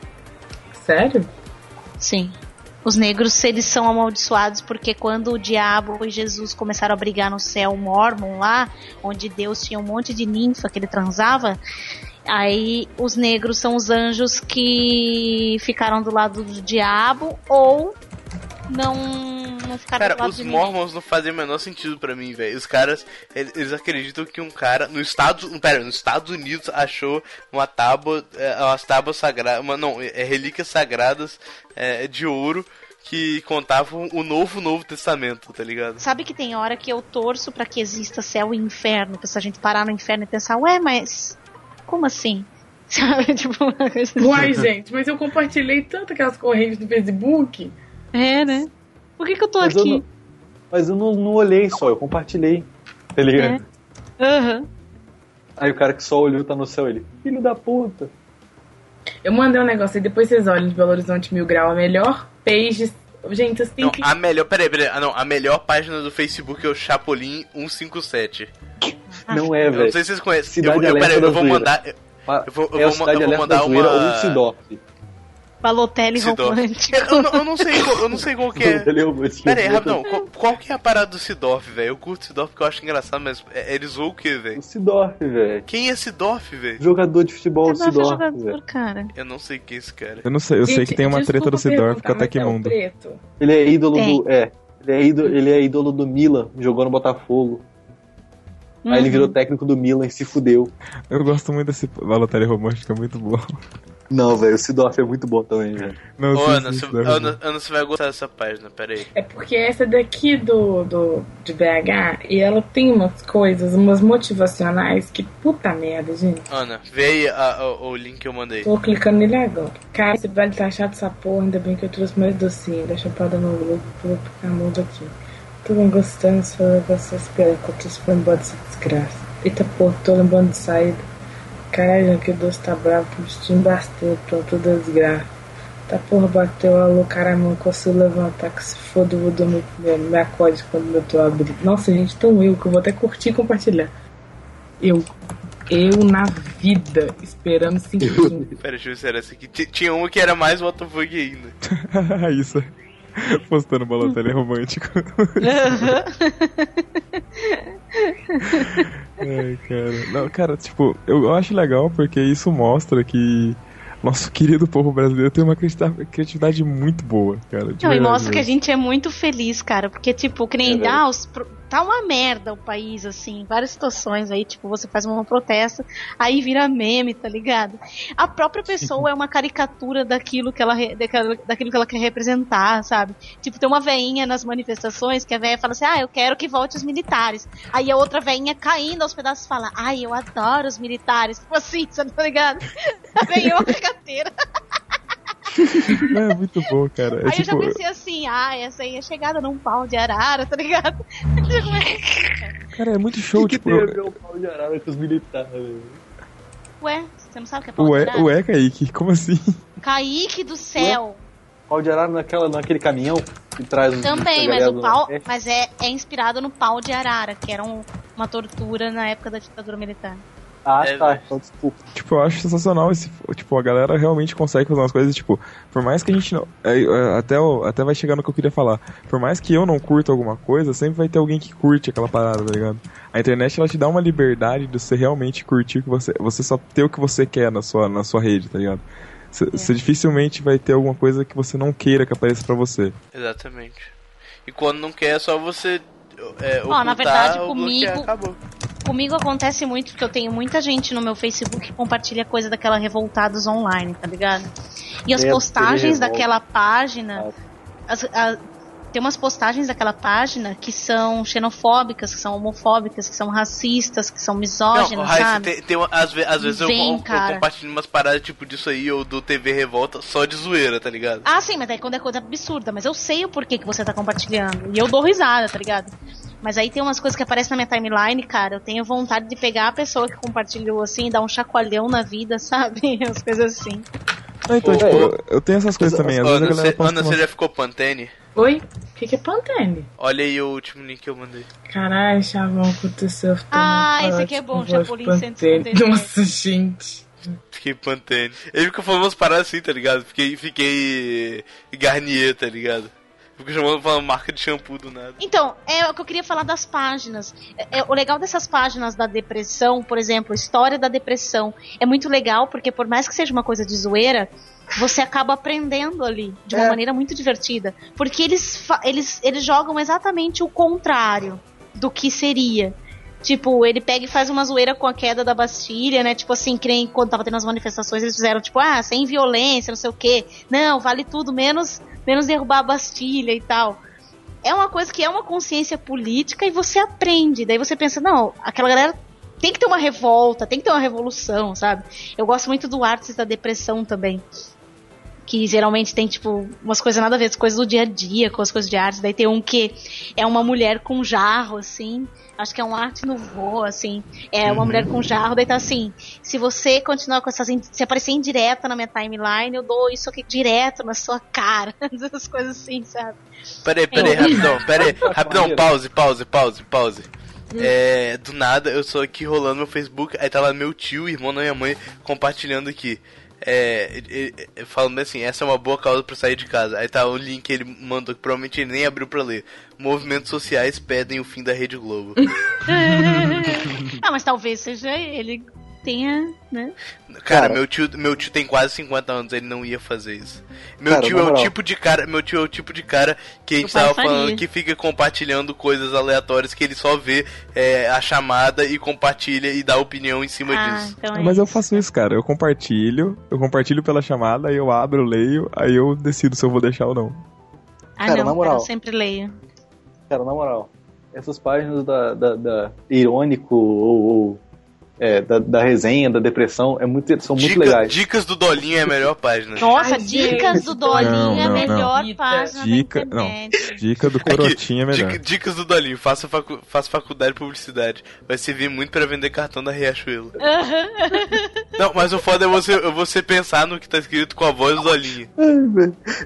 Sério? Sim. Os negros, eles são amaldiçoados porque quando o diabo e Jesus começaram a brigar no céu mormon lá, onde Deus tinha um monte de ninfa que ele transava, aí os negros são os anjos que ficaram do lado do diabo ou não, não ficaram Cara, do lado os de ninguém. mormons não fazem o menor sentido pra mim, velho. Os caras, eles, eles acreditam que um cara no Estados, pera, nos Estados Unidos achou uma tábua, é, umas tábuas sagradas, uma, não, é, relíquias sagradas é, de ouro que contavam o novo Novo Testamento, tá ligado? Sabe que tem hora que eu torço pra que exista céu e inferno, pra essa gente parar no inferno e pensar, ué, mas Como assim? Sabe? Tipo, uma coisa assim. Uai, gente, mas eu compartilhei tanto aquelas correntes no Facebook. É, né? Por que, que eu tô Mas eu aqui? não, mas eu não, não olhei só, eu compartilhei. Tá ligado? Aham. Aí o cara que só olhou tá no céu, ele, filho da puta. Eu mandei um negócio e depois vocês olham de Belo Horizonte Mil Grau, a melhor page. Gente, vocês têm Não, que. a melhor. Peraí, peraí. Ah, não. A melhor página do Facebook é o Chapolin 157. Não é, Eu não velho. sei se vocês conhecem. Cidade eu, eu, peraí, eu vou mandar. Eu, Ah, eu vou, eu é o vou, eu vou mandar Zoeira uma. ou Sidorf. Balotelli Sidorf. romântico. Eu não, eu não sei qual, eu não sei qual que é. É Pera aí, rapidão. Qual, qual que é a parada do Sidorf, velho? Eu curto Sidorf porque eu acho engraçado, mas é- ele zoou o quê, velho? O Sidorf, velho. Quem é Sidorf, velho? Jogador de futebol, o Sidorf é Sidorf, jogador, cara. Eu não sei quem é esse cara. Eu não sei, eu sei que tem uma treta do Sidorf com o mas é o Tecmundo. preto. Ele é ídolo Tem. do. É. Ele é, ídolo, ele é ídolo do Milan, jogou no Botafogo. Aí ele Uhum. virou técnico do Milan e se fudeu. Eu gosto muito desse Balotelli romântico, é muito bom. Não, velho, o Sidorf é muito bom também, velho. Não, Ô, Ana, você, Ana. Ana, você vai gostar dessa página, pera aí. É porque essa daqui do, do de BH, e ela tem umas coisas, umas motivacionais que puta merda, gente. Ana, vê aí a- a- o link que eu mandei. Tô clicando nele agora. Cara, esse vale tá chato essa porra, ainda bem que eu trouxe mais docinho. Deixa eu parar no grupo, vou ficar mudo aqui. Tô não gostando, só vocês eu tô foi embora dessa desgraça. Eita porra, tô lembrando de saída. Caralho, que o doce tá bravo, que o bichinho bastante, pronto, desgraça. Tá porra, bateu, alô, caralho, não consigo levantar, que se foda, eu vou dormir, me, me acorde quando eu tô abrindo. Nossa, gente, tão eu, que eu vou até curtir e compartilhar. Eu, eu na vida, esperando cinco minutos. Pera, deixa eu ver se era essa aqui. T- Tinha uma que era mais WTF ainda. Isso. Postando Balotelli romântico. Ai, cara. Não, cara, tipo, eu, acho legal porque isso mostra que nosso querido povo brasileiro tem uma criatividade muito boa, cara. Não, e mostra que a mesmo. gente é muito feliz, cara. Porque, tipo, que nem É dá os. Tá uma merda o país, assim. Várias situações aí, tipo, você faz uma protesta, aí vira meme, tá ligado? A própria pessoa é uma caricatura daquilo que ela, daquilo que ela quer representar, sabe? Tipo, tem uma veinha nas manifestações que a veia fala assim: ah, eu quero que volte os militares. Aí a outra veinha caindo aos pedaços fala: ai, eu adoro os militares. Tipo assim, você tá ligado? A veinha é uma carteira. É muito bom, cara. É Aí eu já tipo, pensei assim, ah, essa aí é chegada num pau de arara, tá ligado? É? cara, é muito show, O que, tipo. tem a ver o pau de arara com os militares? Ué, você não sabe o que é pau de Ué, arara? ué, Kaique, como assim? Kaique do céu. Pau de arara naquela, naquele caminhão que traz os Também, a mas o pau, Nordeste. mas é, é inspirado no pau de arara, que era um- uma tortura na época da ditadura militar. Ah, É, tá. Então, desculpa. Tipo, eu acho sensacional esse. Tipo, a galera realmente consegue fazer umas coisas, tipo, por mais que a gente não. é, é, até, até vai chegar no que eu queria falar. Por mais que eu não curta alguma coisa, sempre vai ter alguém que curte aquela parada, tá ligado? A internet ela te dá uma liberdade de você realmente curtir o que você. Você só ter o que você quer na sua, na sua rede, tá ligado? Você você dificilmente vai ter alguma coisa que você não queira que apareça pra você. Exatamente. E quando não quer, é só você. É, Ó, na ocultar verdade, ou comigo- bloquear, acabou. Comigo acontece muito porque eu tenho muita gente no meu Facebook que compartilha coisa daquela Revoltados Online, tá ligado? E as postagens daquela página. as- a- tem umas postagens daquela página que são xenofóbicas, que são homofóbicas, que são racistas, que são Não, misóginas, Raíssa, sabe? tem, tem uma- às, ve- às vezes eu, Vem, eu- eu cara. compartilho umas paradas tipo disso aí, ou do TV Revolta, só de zoeira, tá ligado? Ah, sim, mas aí quando é coisa absurda. Mas eu sei o porquê que você tá compartilhando. E eu dou risada, tá ligado? Mas aí tem umas coisas que aparecem na minha timeline, cara. Eu tenho vontade de pegar a pessoa que compartilhou assim e dar um chacoalhão na vida, sabe? As coisas assim. Ah, então, Ô, tipo, eu, eu tenho essas coisas também. Às vezes a Ana, galera você, Ana, você já ficou Pantene? Oi? O que, que é Pantene? Olha aí o último link que eu mandei. Caralho, chavão, aconteceu. Ah, esse aqui é bom, Chapolin 157. Nossa, gente. Fiquei Pantene. Ele falando umas paradas assim, tá ligado? Fiquei, fiquei Garnier, tá ligado? Fico chamando falando marca de shampoo do nada. Então, é o que eu queria falar das páginas. É, é, o legal dessas páginas da depressão, por exemplo, história da depressão, é muito legal porque por mais que seja uma coisa de zoeira, você acaba aprendendo ali de uma É. maneira muito divertida, porque eles eles eles jogam exatamente o contrário do que seria. Tipo, ele pega e faz uma zoeira com a queda da Bastilha, né? Tipo assim, que nem quando tava tendo as manifestações, eles fizeram, tipo, ah, sem violência, não sei o quê. Não, vale tudo, menos, menos derrubar a Bastilha e tal é uma coisa que é uma consciência política e você aprende. Daí você pensa, não, aquela galera tem que ter uma revolta, tem que ter uma revolução, sabe? Eu gosto muito do Artes da Depressão também. Que geralmente tem, tipo, umas coisas nada a ver, as coisas do dia a dia com as coisas de arte. Daí tem um que é uma mulher com jarro, assim. Acho que é um arte no voo, assim. É uma mulher com jarro, daí tá assim. Se você continuar com essas. Se aparecer indireta na minha timeline, eu dou isso aqui direto na sua cara. Essas coisas assim, sabe? Peraí, peraí, rapidão, peraí, rapidão, pause, pause, pause, pause. É, do nada eu sou aqui rolando meu Facebook, aí tá lá meu tio, irmão da minha mãe, compartilhando aqui. É, ele- ele- falando assim, essa é uma boa causa pra sair de casa. Aí tá o link que ele mandou, que provavelmente ele nem abriu pra ler. Movimentos sociais pedem o fim da Rede Globo. ah, mas talvez seja ele tenha, né? Cara, Cara. meu tio, meu tio tem quase 50 anos, ele não ia fazer isso. Meu Cara, tio é o moral. tipo de cara, meu tio é o tipo de cara que a gente tava falando que fica compartilhando coisas aleatórias que ele só vê é, a chamada e compartilha e dá opinião em cima Ah, disso. então é Mas eu isso. faço isso, cara. Eu compartilho, eu compartilho pela chamada, aí eu abro, eu leio, aí eu decido se eu vou deixar ou não. Ah, Cara, não, na moral. eu sempre leio. Cara, na moral, essas páginas da, da, da irônico ou, ou, é, da, da resenha, da depressão, é muito, são muito Dica- legais. Dicas do Dolinho é a melhor página. Nossa, Ai, dicas gente, do Dolinho não, é a melhor não. página Dica- da não. Dica do Corotinho é melhor. Dica- dicas do Dolinho, faça, facu faça faculdade de publicidade. Vai servir muito pra vender cartão da Riachuelo. Não, mas o foda é você, é você pensar no que tá escrito com a voz do Dolinho.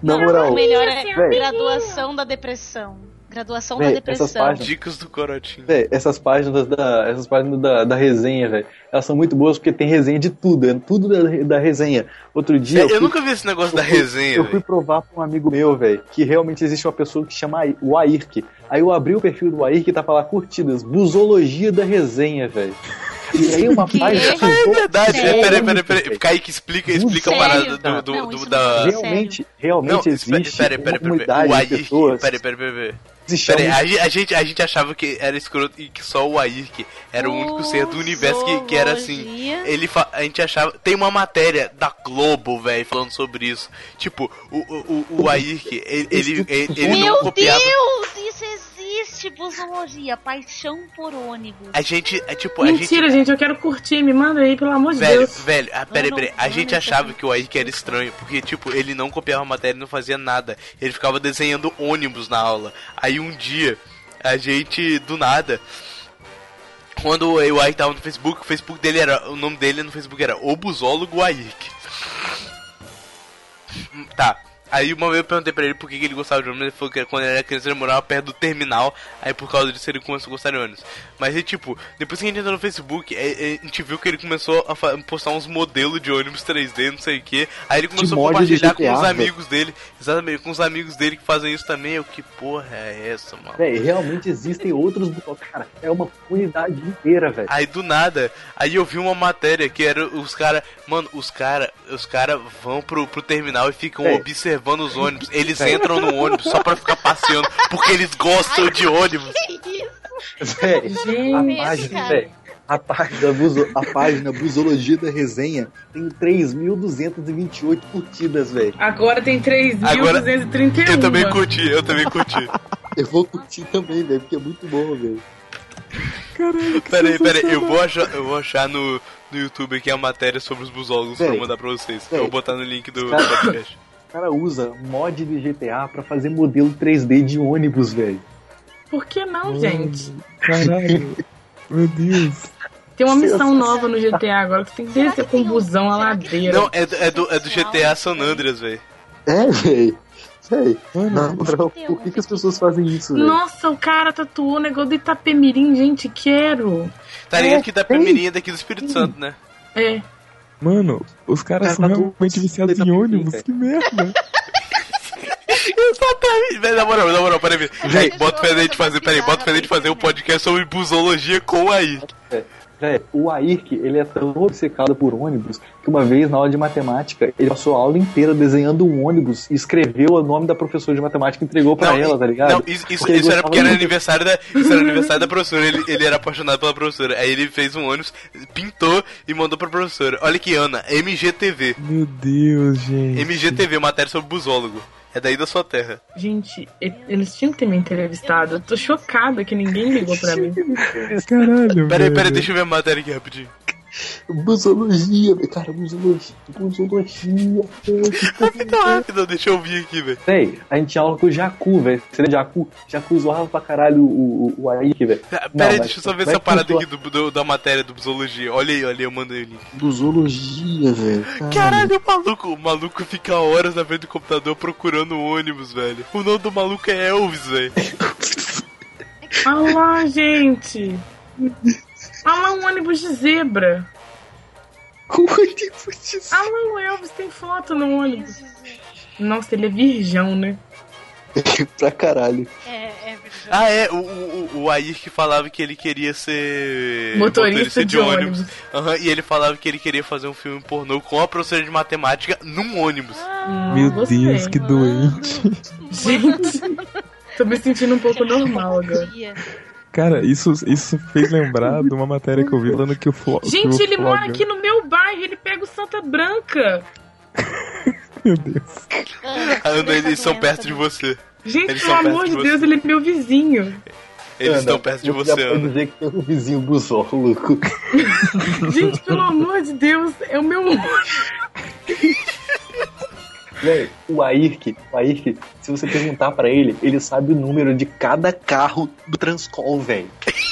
Na O moral, melhor é Véi. graduação da depressão. Graduação Véi, da essas depressão. páginas- Dicas do Corotinho. Véi, essas páginas da, essas páginas da, da resenha, velho, elas são muito boas porque tem resenha de tudo, é tudo da, da resenha. Outro dia. Eu, fui- nunca vi esse negócio da eu fui- resenha, Eu fui velho. provar pra um amigo meu, velho, que realmente existe uma pessoa que chama o Airk. Aí eu abri o perfil do Airk e tá pra lá curtidas, busologia da resenha, velho. E aí uma página com É verdade, é, peraí, peraí, peraí. Kaique, explica, explica a parada do, do, Não, do- da. não Realmente, realmente Não, espera, existe de Airk, pessoas peraí, peraí, peraí, peraí. a, a gente, a gente achava que era escroto e que só o Airk era o único ser do universo que, que era assim. Ele fa- a gente achava. Tem uma matéria da Globo, velho, falando sobre isso. Tipo, o, o, o, o Airk, ele, ele, ele, ele não Meu copiava. Deus, isso existe, busologia, paixão por ônibus. A gente, é tipo, a gente. Mentira, gente, eu quero curtir. Me manda aí, pelo amor de Velho, Deus. velho, ah, peraí, peraí. A gente achava que o Ayrton era estranho, porque, tipo, ele não copiava a matéria e não fazia nada. Ele ficava desenhando ônibus na aula. Aí um dia, a gente, do nada, quando o Ayrton tava no Facebook, o Facebook dele era. O nome dele no Facebook era Obusólogo. Hum, Tá. Aí uma vez eu perguntei pra ele por que ele gostava de ônibus, ele falou que quando ele era criança ele morava perto do terminal, aí por causa disso ele começou a gostar de ônibus. Mas aí tipo, depois que a gente entrou no Facebook, é- é, a gente viu que ele começou a postar uns modelos de ônibus 3D, não sei o que, aí ele começou a compartilhar com GTA, os velho. amigos dele, exatamente, com os amigos dele que fazem isso também, eu que porra é essa, mano? Véi, realmente existem outros. Cara, é uma comunidade inteira, velho. Aí do nada, aí eu vi uma matéria que era os caras, mano, os caras, os cara vão pro, pro terminal e ficam É. observando os ônibus. Eles entram no ônibus só pra ficar passeando, porque eles gostam de ônibus. Que isso? Véi, a Gente, página, cara. véi, a página, buzo- a página Busologia da Resenha tem 3.228 curtidas, velho. agora tem Agora, 3.231. Eu também curti, eu também curti. Eu vou curtir também, velho, porque é muito bom, velho. Peraí, peraí, eu vou achar, eu vou achar no, no YouTube aqui a matéria sobre os busólogos pra mandar pra vocês. Eu vou botar no link do, podcast. O cara usa mod de GTA pra fazer modelo 3D de ônibus, velho. Por que não, gente? Caralho. Meu Deus. Tem uma missão nova no GTA agora que você tem que descer com um- busão tem ladeira. Não, é, do- é do, é do GTA San Andreas, velho. É, velho. Véi, Mano, na moral, tem por que, que as pessoas fazem isso, velho? Nossa, o cara tatuou o negócio do Itapemirim, gente, quero. Tá ligado É, que tem. primeiramente daqui do Espírito Santo, né? É. Mano, os caras Cara, são tá realmente viciados tá em tudo ônibus. Que merda. Exatamente. Véi, na moral, na moral, peraí. Véi, bota gente uma fazer, peraí, bota da gente fazer um podcast sobre busologia com a Véi, o Airk, ele é tão obcecado por ônibus que uma vez, na aula de matemática, ele passou a aula inteira desenhando um ônibus e escreveu o nome da professora de matemática e entregou pra ela, tá ligado? Não, isso, isso, Porque isso era porque era muito. aniversário da, isso era aniversário da professora. Ele, ele era apaixonado pela professora. Aí ele fez um ônibus, pintou e mandou pra professora. Olha aqui, Ana, MGTV. Meu Deus, gente. MGTV, matéria sobre busólogo. É daí da sua terra. Gente, eles tinham que ter me entrevistado. Eu tô chocada que ninguém ligou pra mim. Caralho, Pera aí, pera aí, velho. deixa eu ver a matéria aqui rapidinho. Busologia, velho. Cara, busologia. Busologia. Rápido, rápido, deixa eu ouvir aqui, velho. Véi, a gente tinha aula com o Jacu, velho. Você lembra Jacu? Jacu zoava pra caralho o, o, o Aik, velho. Pera Não, aí, mas- deixa eu só ver essa parada aqui do, do- da matéria do Zoologia. Olha aí, olha aí, eu mandei o link. Busologia, velho. Caralho, o maluco, o maluco fica horas na frente do computador procurando o ônibus, velho. O nome do maluco é Elvis, velho. Olha lá, gente. Olha lá um ônibus de zebra. Olha lá o Elvis tem foto no ônibus. Nossa, ele é virgão, né? pra caralho. É, é verdade. Ah, é, o, o, o Air que falava que ele queria ser Motorista de ônibus. Aham, e ele falava que ele queria fazer um filme pornô com a professora de matemática num ônibus. Meu gostei. Deus, que doente. Gente, tô me sentindo um pouco normal agora. Cara, isso, isso fez lembrar de uma matéria que eu vi falando que o Flo Gente, o ele mora aqui no meu bairro, ele pega o Santa Branca. Meu Deus. Anda, eles são perto de você. Gente, Eles pelo amor de de você. Deus, ele é meu vizinho. Eles Ana, estão perto de eu você, Ana. dizer que tem um vizinho busólogo. Gente, pelo amor de Deus, é o meu Véi, o Airk, o Airk, se você perguntar pra ele, ele sabe o número de cada carro do Transcol, velho.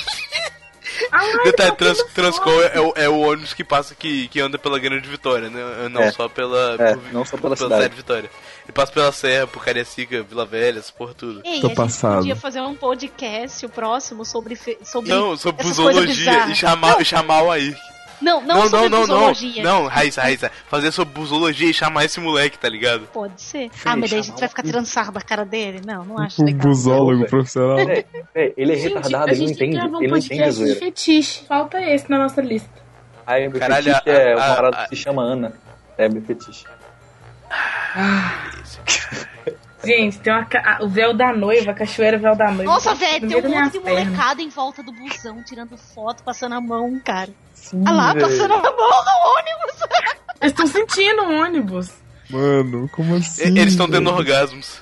Detalhe, trans, Transcol é, o- é o ônibus que passa, que, que anda pela Grande Vitória, né? Não É. só pela. É, por- não só pela pela cidade. de Vitória. Ele passa pela Serra, por Cariacica, Vila Velha, porra tudo. Ei, Tô a gente passado. podia fazer um podcast, o próximo, sobre, sobre Não, sobre busologia e chamar, e chamar o Air. Não, não, Não, não, sobre não, não. busologia. Não, Raíssa, Raíssa. Fazer sobre busologia e chamar esse moleque, tá ligado? Pode ser. Ah, mas daí a gente vai ficar trançado da cara dele? Não, não acho Um legal. busólogo profissional. Véi, véi, ele é Gente, retardado, ele não entende, um ele não entende zoeira. fetiche. Falta esse na nossa lista. Aí meu Caralho, fetiche a- é uma parada que se chama Ana. É meu fetiche. Gente, tem uma ca- o véu da noiva, a cachoeira véu da noiva. Nossa, tá velho, tem um monte de molecada em volta do busão, tirando foto, passando a mão, cara. Sim, Olha lá, véi. passando a mão no ônibus. Eles estão sentindo o ônibus. Mano, como assim? Eles estão tendo velho? orgasmos.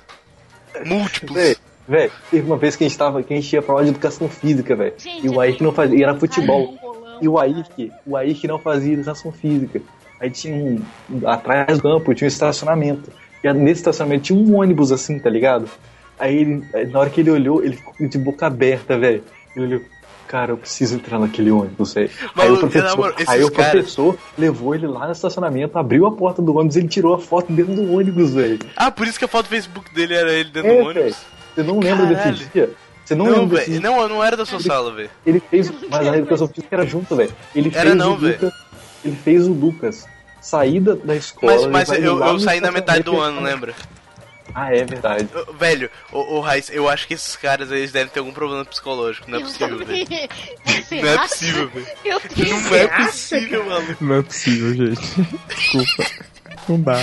Múltiplos. Véi, véi, teve uma vez que a gente tava, que a gente ia pra aula de educação física, velho. E o é Aik não fazia, e era futebol. E o. Aik, o Aik não fazia educação física. Aí tinha um. Atrás do campo tinha um estacionamento. E nesse estacionamento tinha um ônibus assim, tá ligado? Aí ele, na hora que ele olhou, ele ficou de boca aberta, velho. Ele olhou, cara, eu preciso entrar naquele ônibus. Aí Maluco, o professor, na moral, aí o professor levou ele lá no estacionamento, abriu a porta do ônibus e ele tirou a foto dentro do ônibus, velho. Ah, por isso que a foto do Facebook dele era ele dentro É, do ônibus. Você não lembra Caralho. desse dia? Você não, Não, lembra desse dia? Não, não era da sua sala, velho. Ele fez, mas a educação física era junto, velho. Ele Era fez não, o velho. Lucas, ele fez o Lucas sair da, escola. Mas, mas ele eu, eu saí na metade do ano, lembra? Ah, é verdade. Velho, ô, ô Raiz, eu acho que esses caras eles devem ter algum problema psicológico. Não é Eu possível, velho. Não é possível, velho. Não é possível, maluco. Não é possível, gente. Desculpa. Não dá.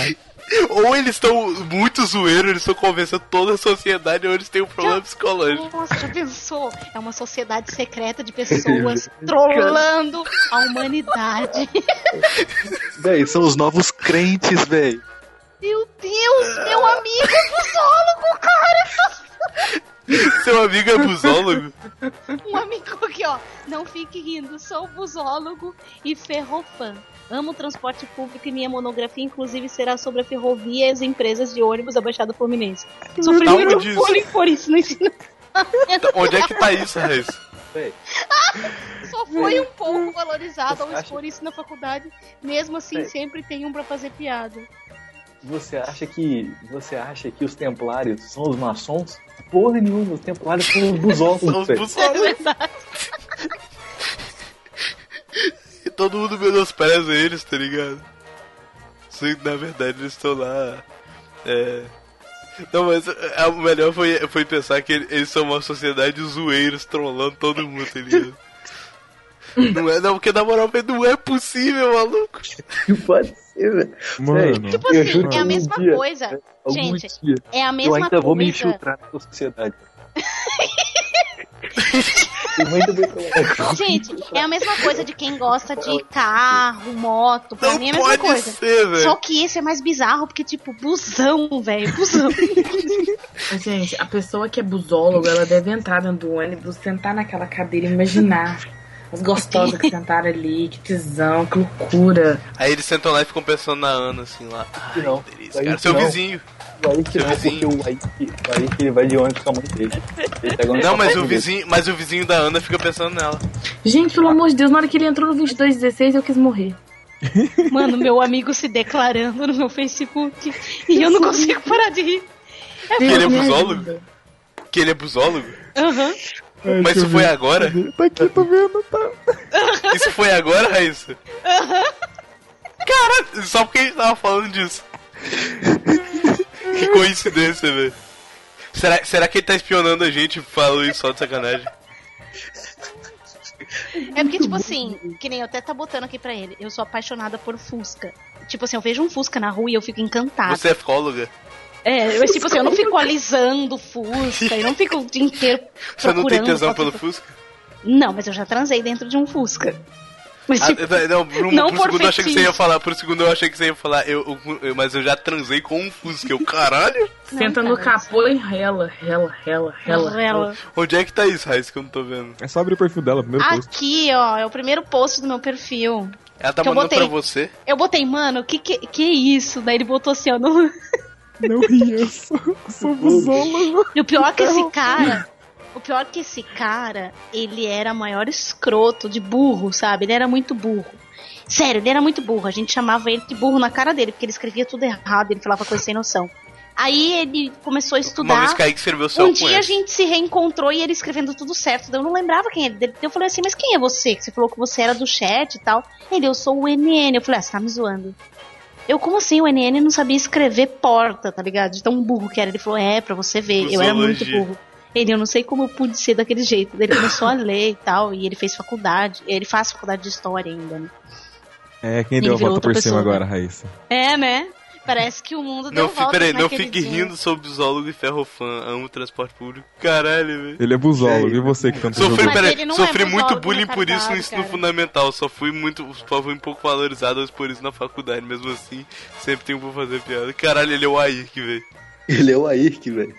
Ou eles estão muito zoeiros, eles estão convencendo toda a sociedade, ou eles têm um problema psicológico. Nossa, já pensou? É uma sociedade secreta de pessoas trollando a humanidade. Véi, são os novos crentes, velho. Meu Deus, meu amigo busólogo, cara! Seu amigo é busólogo? Um amigo aqui, ó. Não fique rindo, sou busólogo e ferrofã. Amo o transporte público e minha monografia, inclusive, será sobre a ferrovia e as empresas de ônibus da Baixada Fluminense. Sofri muito bullying por isso no ensino. Onde é que tá isso? Véi, Só foi um pouco valorizado ao expor isso na faculdade. Mesmo assim, Sei. sempre tem um pra fazer piada. Você acha que. Você acha que os templários são os maçons? Porra nenhuma, os templários são os São busóculos, os velho. É. E todo mundo menospreza eles, tá ligado? Que, na verdade eles estão lá. É. Não, mas é, o melhor foi, foi pensar que ele- eles são uma sociedade de zoeiros trollando todo mundo, tá ligado? Não é, não, porque na moral, não é possível, maluco. Pode ser. Mano. Tipo Eu assim, juro é a mesma dia, coisa. Algum Gente, dia, é a eu mesma ainda vou me coisa. infiltrar nessa sociedade. Gente, é a mesma coisa de quem gosta de carro, moto. Pra Não mim é a mesma pode coisa. ser. Só que esse é mais bizarro, porque, tipo, busão, velho. Busão. Gente, a pessoa que é busóloga, ela deve entrar dentro do ônibus, sentar naquela cadeira e imaginar as gostosas que sentaram ali, que tesão, que loucura. Aí eles sentam lá e ficam pensando na Ana, assim, lá. Ai, Não, que delícia, aí cara. Seu não. vizinho. O Aik Seu não, porque vizinho. o Aik, o Aik ele vai de ônibus com a mãe dele. Ele Não, mas o vizinho, mas o vizinho da Ana fica pensando nela. Gente, pelo amor de Deus, na hora que ele entrou no 2216, eu quis morrer. Mano, meu amigo se declarando no meu Facebook. E eu não consigo parar de rir. Que ele é Me busólogo? ajuda. Que ele é busólogo? Aham. Ai, Mas isso eu foi ver. agora? Tá aqui, tô vendo, tá. Isso foi agora, Raíssa? Cara, só porque a gente tava falando disso. que coincidência, velho. Será, será que ele tá espionando a gente falou isso só de sacanagem? É porque, tipo assim, que nem eu até tá botando aqui pra ele. Eu sou apaixonada por Fusca. Tipo assim, eu vejo um Fusca na rua e eu fico encantada. Você é fóloga? É, eu, tipo assim, eu não fico alisando Fusca, eu não fico o dia inteiro Você não tem procurando tesão pelo Fusca? Não, mas eu já transei dentro de um Fusca. Mas, Ah, tipo, não, por um, não por por segundo eu achei que você ia falar, por um segundo eu achei que você ia falar, eu, eu- eu- mas eu já transei com um Fusca, eu, caralho? Senta no capô e rela, rela, rela, rela. ela. Onde é que tá isso, Raíssa, que eu não tô vendo? É só abrir o perfil dela, primeiro post. Aqui, ó, é o primeiro post do meu perfil. Ela tá mandando botei. pra você? Eu botei, mano, que que, que é isso? Daí ele botou assim, ó. No... Não ria, eu sou, sou. E o pior é que esse cara. O pior é que esse cara, ele era maior escroto de burro, sabe? Ele era muito burro. Sério, ele era muito burro. A gente chamava ele de burro na cara dele, porque ele escrevia tudo errado, ele falava coisa sem noção. Aí ele começou a Uma vez estudar. Escreveu o céu Um dia a gente se reencontrou e ele escrevendo tudo certo. Eu não lembrava quem ele. Eu falei assim, mas quem é você? Que você falou que você era do chat e tal. Ele, eu sou o NN. Eu falei, ah, você tá me zoando. Eu, como assim, o NN não sabia escrever porta, tá ligado? De tão burro que era. Ele falou, é, pra você ver. Eu era muito burro. Ele, eu não sei como eu pude ser daquele jeito. Daí Ele começou a ler e tal, e ele fez faculdade. Ele faz faculdade de história ainda, né? É, quem deu a volta por cima pessoa. agora, Raíssa? É, né? Parece que o mundo deu Não, fi, volta peraí, não fique dia. rindo sobre bisólogo e ferrofã. Amo transporte público. Caralho, velho. Ele é busólogo, e você que tanto Sofri, peraí, sofri é muito bullying por isso no ensino cara. fundamental. Só fui muito. Só fui um pouco valorizado por isso na faculdade. Mesmo assim, sempre tenho pra fazer piada. Caralho, ele é o Ayrk, velho. Ele é o Ayrk, velho.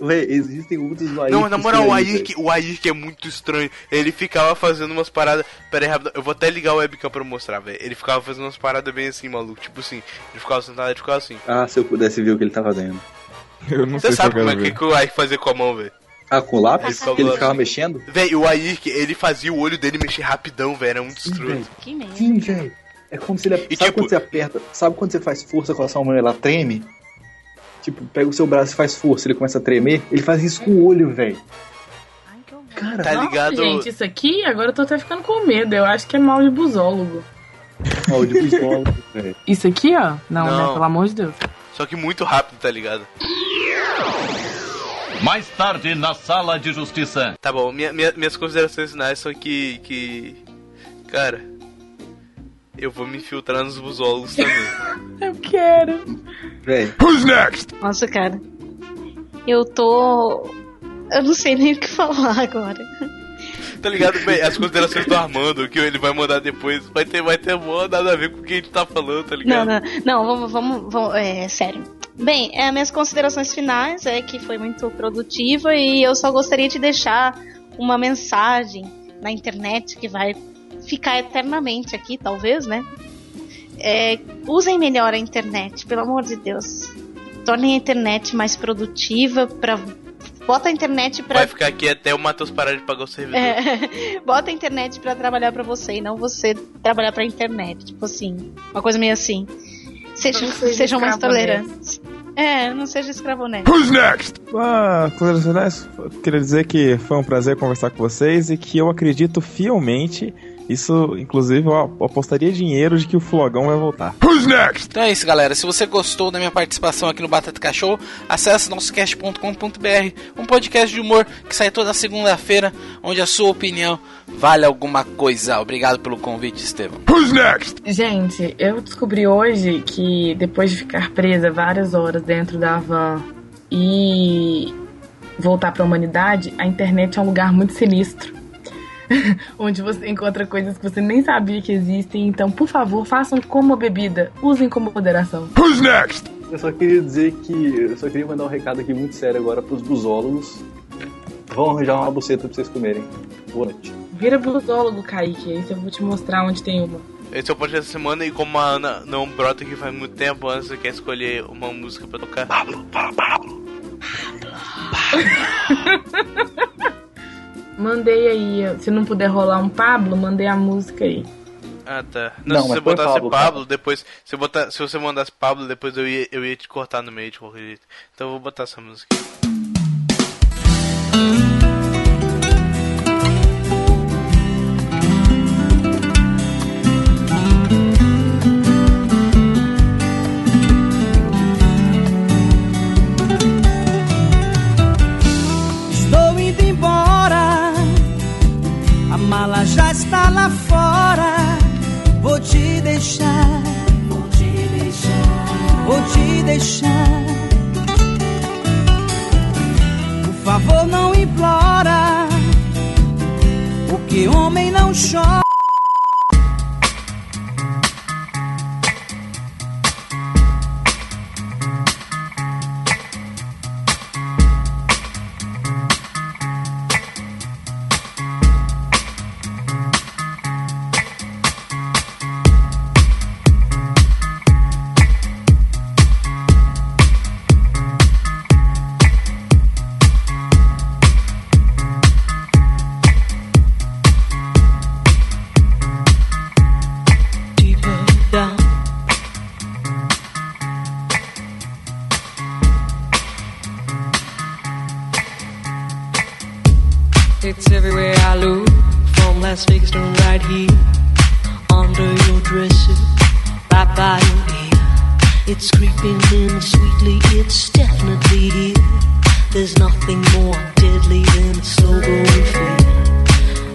Véi, existem outros Ayrk. Não, na moral, o Ayrk, o é muito estranho. Ele ficava fazendo umas paradas. Pera aí, rápido. Eu vou até ligar o webcam pra mostrar, velho. Ele ficava fazendo umas paradas bem assim, maluco. Tipo assim, ele ficava sentado e ficava assim. Ah, se eu pudesse ver o que ele tá fazendo. Eu não Você sei se sabe como é que, que o Ayrk fazia com a mão, velho? Ah, com o lápis? Ele ele ficava assim. mexendo? Véi, o Ayrk, ele fazia o olho dele mexer rapidão, velho. Era muito estranho. velho. Que merda. Sim, velho. É como se ele. E sabe tipo- quando você aperta? Sabe quando você faz força com a sua mão e ela treme? Tipo, pega o seu braço e faz força, ele começa a tremer. Ele faz isso com o olho, velho. Ai, que horror. Cara, Tá Nossa, ligado? gente, isso aqui, agora eu tô até ficando com medo. Eu acho que é mal de busólogo. ó, de busólogo, velho. Isso aqui, ó? Não, Não. né? Pelo amor de Deus. Só que muito rápido, tá ligado? Mais tarde, na sala de justiça. Tá bom, minha- minha- minhas considerações finais são que. que. Cara. Eu vou me infiltrar nos busólogos também. Eu quero. Velho. Nossa, cara. Eu tô. Eu não sei nem o que falar agora. tá ligado? Bem, as considerações do Armando, que ele vai mandar depois, vai ter, vai ter mó nada a ver com o que a gente tá falando, tá Não, ligado? não, não, vamos, vamos, vamos é sério. Bem, é, minhas considerações finais é que foi muito produtiva e eu só gostaria de deixar uma mensagem na internet que vai ficar eternamente aqui, talvez, né? É, usem melhor a internet, pelo amor de Deus. Tornem a internet mais produtiva para bota a internet para Vai ficar aqui até o Matheus parar de pagar o servidor. é, bota a internet pra trabalhar pra você e não você trabalhar pra internet. Tipo assim, uma coisa meio assim. Seja sejam mais tolerantes. É, não seja escravo né? Ah, considerações finais, queria dizer que foi um prazer conversar com vocês e que eu acredito fielmente, isso, inclusive, eu apostaria dinheiro de que o Flogão vai voltar. Então é isso, galera. Se você gostou da minha participação aqui no Batata Cachorro, acesse nossocast.com.br, um podcast de humor que sai toda segunda-feira, onde a sua opinião vale alguma coisa. Obrigado pelo convite, Estevam. Gente, eu descobri hoje que depois de ficar presa várias horas dentro da van e voltar pra humanidade, a internet é um lugar muito sinistro. onde você encontra coisas que você nem sabia que existem. Então, por favor, façam como a bebida. Usem com moderação. Who's next? Eu só queria dizer que. Eu só queria mandar um recado aqui muito sério agora pros busólogos. Vão arranjar uma buceta pra vocês comerem. Boa noite. Vira busólogo, Kaique. Aí eu vou te mostrar onde tem uma. Esse é o podcast da semana e como a Ana não brota aqui faz muito tempo, Ana, você quer escolher uma música pra tocar? Pablo, Pablo. Mandei aí. Se não puder rolar um Pablo, mandei a música aí. Ah, tá. Não, Não, se você botasse Pablo, Pablo, depois. Se, botar, se você mandasse Pablo, depois eu ia, eu ia te cortar no meio de qualquer jeito. Então eu vou botar essa música. Estou já está lá fora. Vou te deixar, vou te deixar, vou te deixar. Por favor, não implora, porque homem não chora. Vegas to right here. Under your dresser, right by your ear. It's creeping in sweetly, it's definitely here. There's nothing more deadly than a slow fear.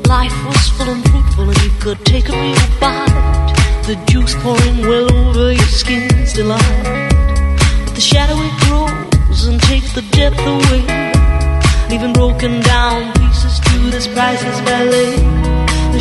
Life was full and fruitful, and you could take a real bite. The juice pouring well over your skin's delight. But the shadow it grows and takes the depth away leaving broken down pieces to this priceless ballet.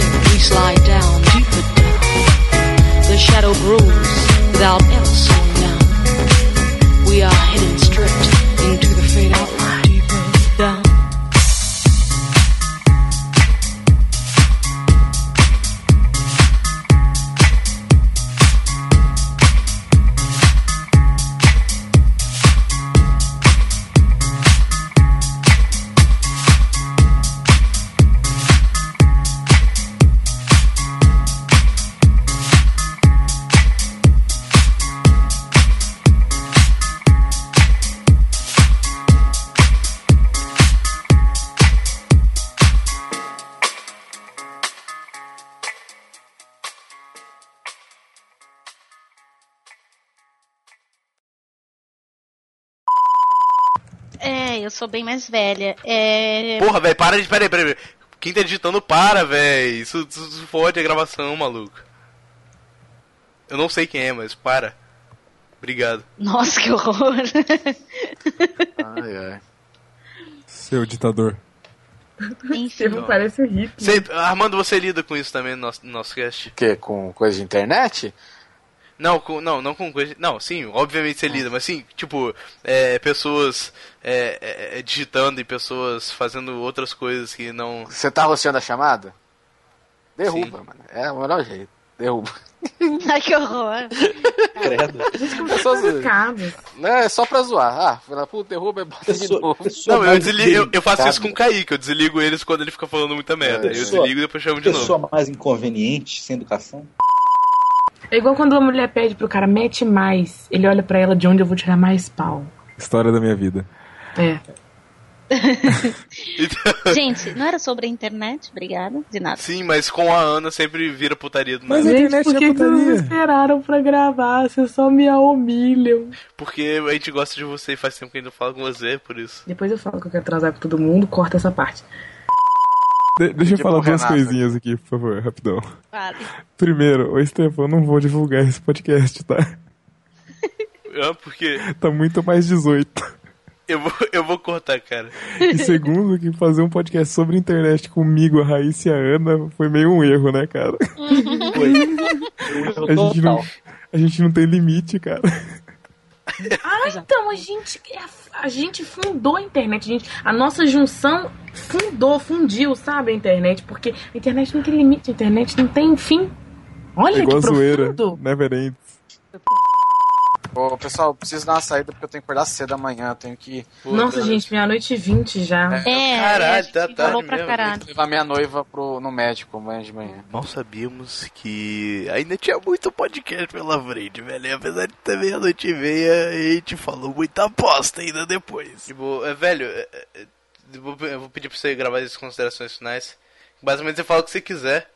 classic line. Sou bem mais velha. É... Porra, velho, para de. Peraí, peraí. peraí. Quem tá editando, para, velho. Isso, isso, fode a gravação, maluco. Eu não sei quem é, mas para. Obrigado. Nossa, que horror. Ai, ai. Seu ditador. Enfim. Não parece hippie. Você- Armando, você lida com isso também no nosso, no nosso cast? O quê? Com coisa de internet? Não, com, não, não com coisa. Não, sim, obviamente você lida, mas sim, tipo, é, pessoas é, é, é, digitando e pessoas fazendo outras coisas que não. Você tá rosteando a chamada? Derruba, mano. É o melhor jeito. Derruba. Ai, que horror. Credo. Pessoas, não, é só pra zoar. Ah, filha puta, derruba e bota de novo. pessoa Não, eu, desligo, eu, eu faço isso com o Kaique, eu desligo eles quando ele fica falando muita merda. É, eu pessoa- desligo e depois chamo de novo. Pessoa mais inconveniente, sem educação. É igual quando uma mulher pede pro cara, mete mais. Ele olha pra ela de onde eu vou tirar mais pau. História da minha vida. É. Gente, não era sobre a internet? Obrigada. De nada. Sim, mas com a Ana sempre vira putaria do Mas nada. a Gente, internet por é que, que vocês esperaram pra gravar? Vocês só me humilham. Porque a gente gosta de você e faz tempo que a gente não fala com você, por isso. Depois eu falo que eu quero transar com todo mundo, corta essa parte. De- deixa eu Tipo falar duas Renata. coisinhas aqui, por favor, rapidão. Vale. Primeiro, ô Stefan, eu não vou divulgar esse podcast, tá? Ah, porque Tá muito mais 18. eu vou, eu vou cortar, cara. E segundo, que fazer um podcast sobre internet comigo, a Raíssa e a Ana, foi meio um erro, né, cara? A gente não, a gente não tem limite, cara. Ah, então, a gente, a gente fundou a internet. A, gente, a nossa junção fundou, fundiu, sabe, a internet. Porque a internet não tem limite, a internet não tem fim. Olha É igual a que zoeira. profundo. Never ends. Ô, pessoal, eu preciso dar uma saída porque eu tenho que acordar cedo amanhã. Eu tenho que Nossa, gente, meia-noite e vinte já. É, Caralho, a gente tá tarde pra mesmo. caralho. levar minha noiva pro, no médico amanhã de manhã. Mal sabíamos que ainda tinha muito podcast pela frente, velho. E apesar de ter meia-noite e meia, a gente falou muita aposta ainda depois. Tipo, é, velho, é, é, eu vou- eu vou pedir pra você gravar as considerações finais. Basicamente, você fala o que você quiser.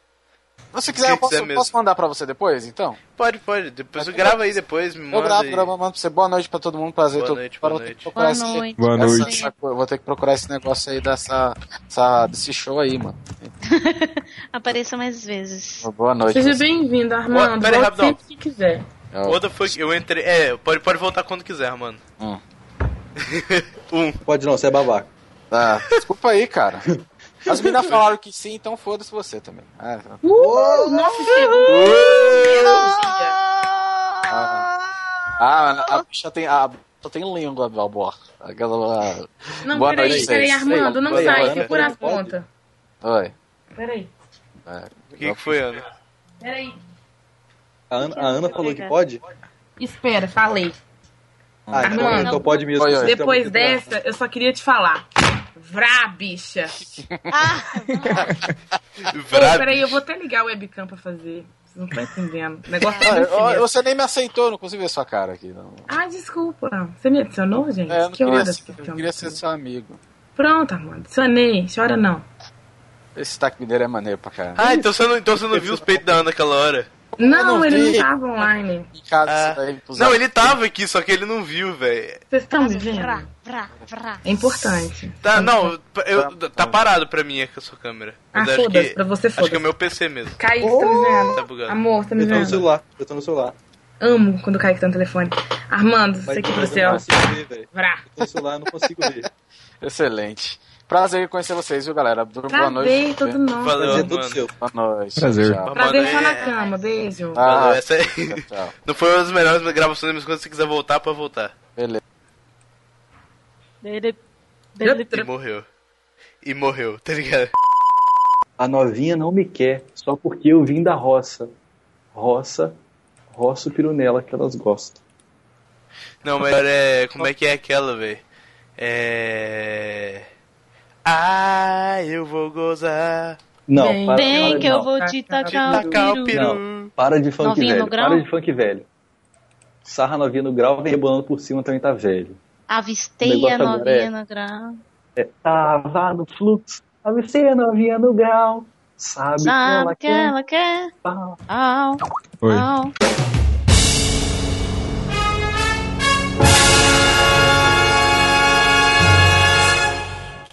Se você Se quiser, eu posso, quiser posso mandar pra você depois, então? Pode, pode. Depois você grava aí depois, me Eu manda. gravo, e- gravo, mando pra você. Boa noite pra todo mundo, prazer. Boa noite, boa eu noite. Boa esse- noite. Boa essa- noite. essa- eu vou ter que procurar esse negócio aí dessa, essa- desse show aí, mano. Apareça mais vezes. Boa noite. Seja bem-vindo, Armando. Pera aí, rapidão. sempre que quiser. Eu- Outra foi eu entrei. É, pode, pode voltar quando quiser, mano. Hum. um. Pode não, você é babaca. Ah, desculpa aí, cara. As meninas falaram que sim, então foda-se você também. Ah, Uh, nossa, chegou. ah, a bicha tem. A bicha tem língua, Balbor. Aquela. Não, Boa peraí, noite, peraí. Armando, não Oi, sai, Ana, segura as pontas. Oi. Peraí, É, O que, que foi, Ana? peraí. A Ana, a Ana falou que pode? Espera, falei. Ah, então, Armando. então pode mesmo. Depois dessa, eu só queria te falar. Vrá, bicha. Ô, Vrá, peraí, eu vou até ligar o webcam pra fazer. Vocês não estão entendendo. O negócio Ah, tá eu- você nem me aceitou, não consigo ver sua cara aqui. Não. Ah, desculpa. Você me adicionou, gente? É, eu não que queria, horas ser, que eu queria ser seu amigo. Pronto, Armando. Adicionei. Chora não. Esse taque mineiro é maneiro pra caramba. Ah, então você não, então você não viu os peitos da Ana naquela hora? Não, não ele vi. não tava online. Em casa, Ah. Não, ele tava aqui, só que ele não viu, velho. Vocês estão me vendo? Vrá, vrá. É importante. Tá, não, eu, tá parado pra mim aqui a sua câmera. Ah, foda-se, que- pra você Acho que é o meu PC mesmo. Kaique, você tá me vendo? Tá bugado. Amor, tá me Eu tô no vendo? celular, eu tô no celular. Amo quando o Kaique tá no telefone. Armando, Mas aqui eu pro não céu. consigo ver, velho. Eu tô no celular, eu não consigo ver. Excelente. Prazer em conhecer vocês, viu, galera? Boa Prazer, noite. todo nosso. Valeu, Prazer é todo mano. seu. Boa noite. Prazer. Tchau. Prazer só na é- cama. Beijo. Ah, Valeu, essa aí. tchau, tchau. Não foi uma das melhores gravações, mas quando você quiser voltar, pode voltar. Beleza. Dele- E morreu. E morreu, tá ligado? A novinha não me quer, só porque eu vim da roça. Roça, roça o pirunela que elas gostam. Não, mas é. Como é que é aquela, velho? É. Ah, eu vou gozar. Não, Vem, para, Vem para, que não. eu vou te tacar o Tacar o peru. peru. Para de funk Novinha velho, para de funk velho. Sarra novinha no grau, vem rebolando por cima, também tá velho. Avistei a agora novinha é- no grau. É, tava no fluxo, avistei a novinha no grau. Sabe, Sabe o que que ela ela quer? quer? Pau. Au, Oi. au.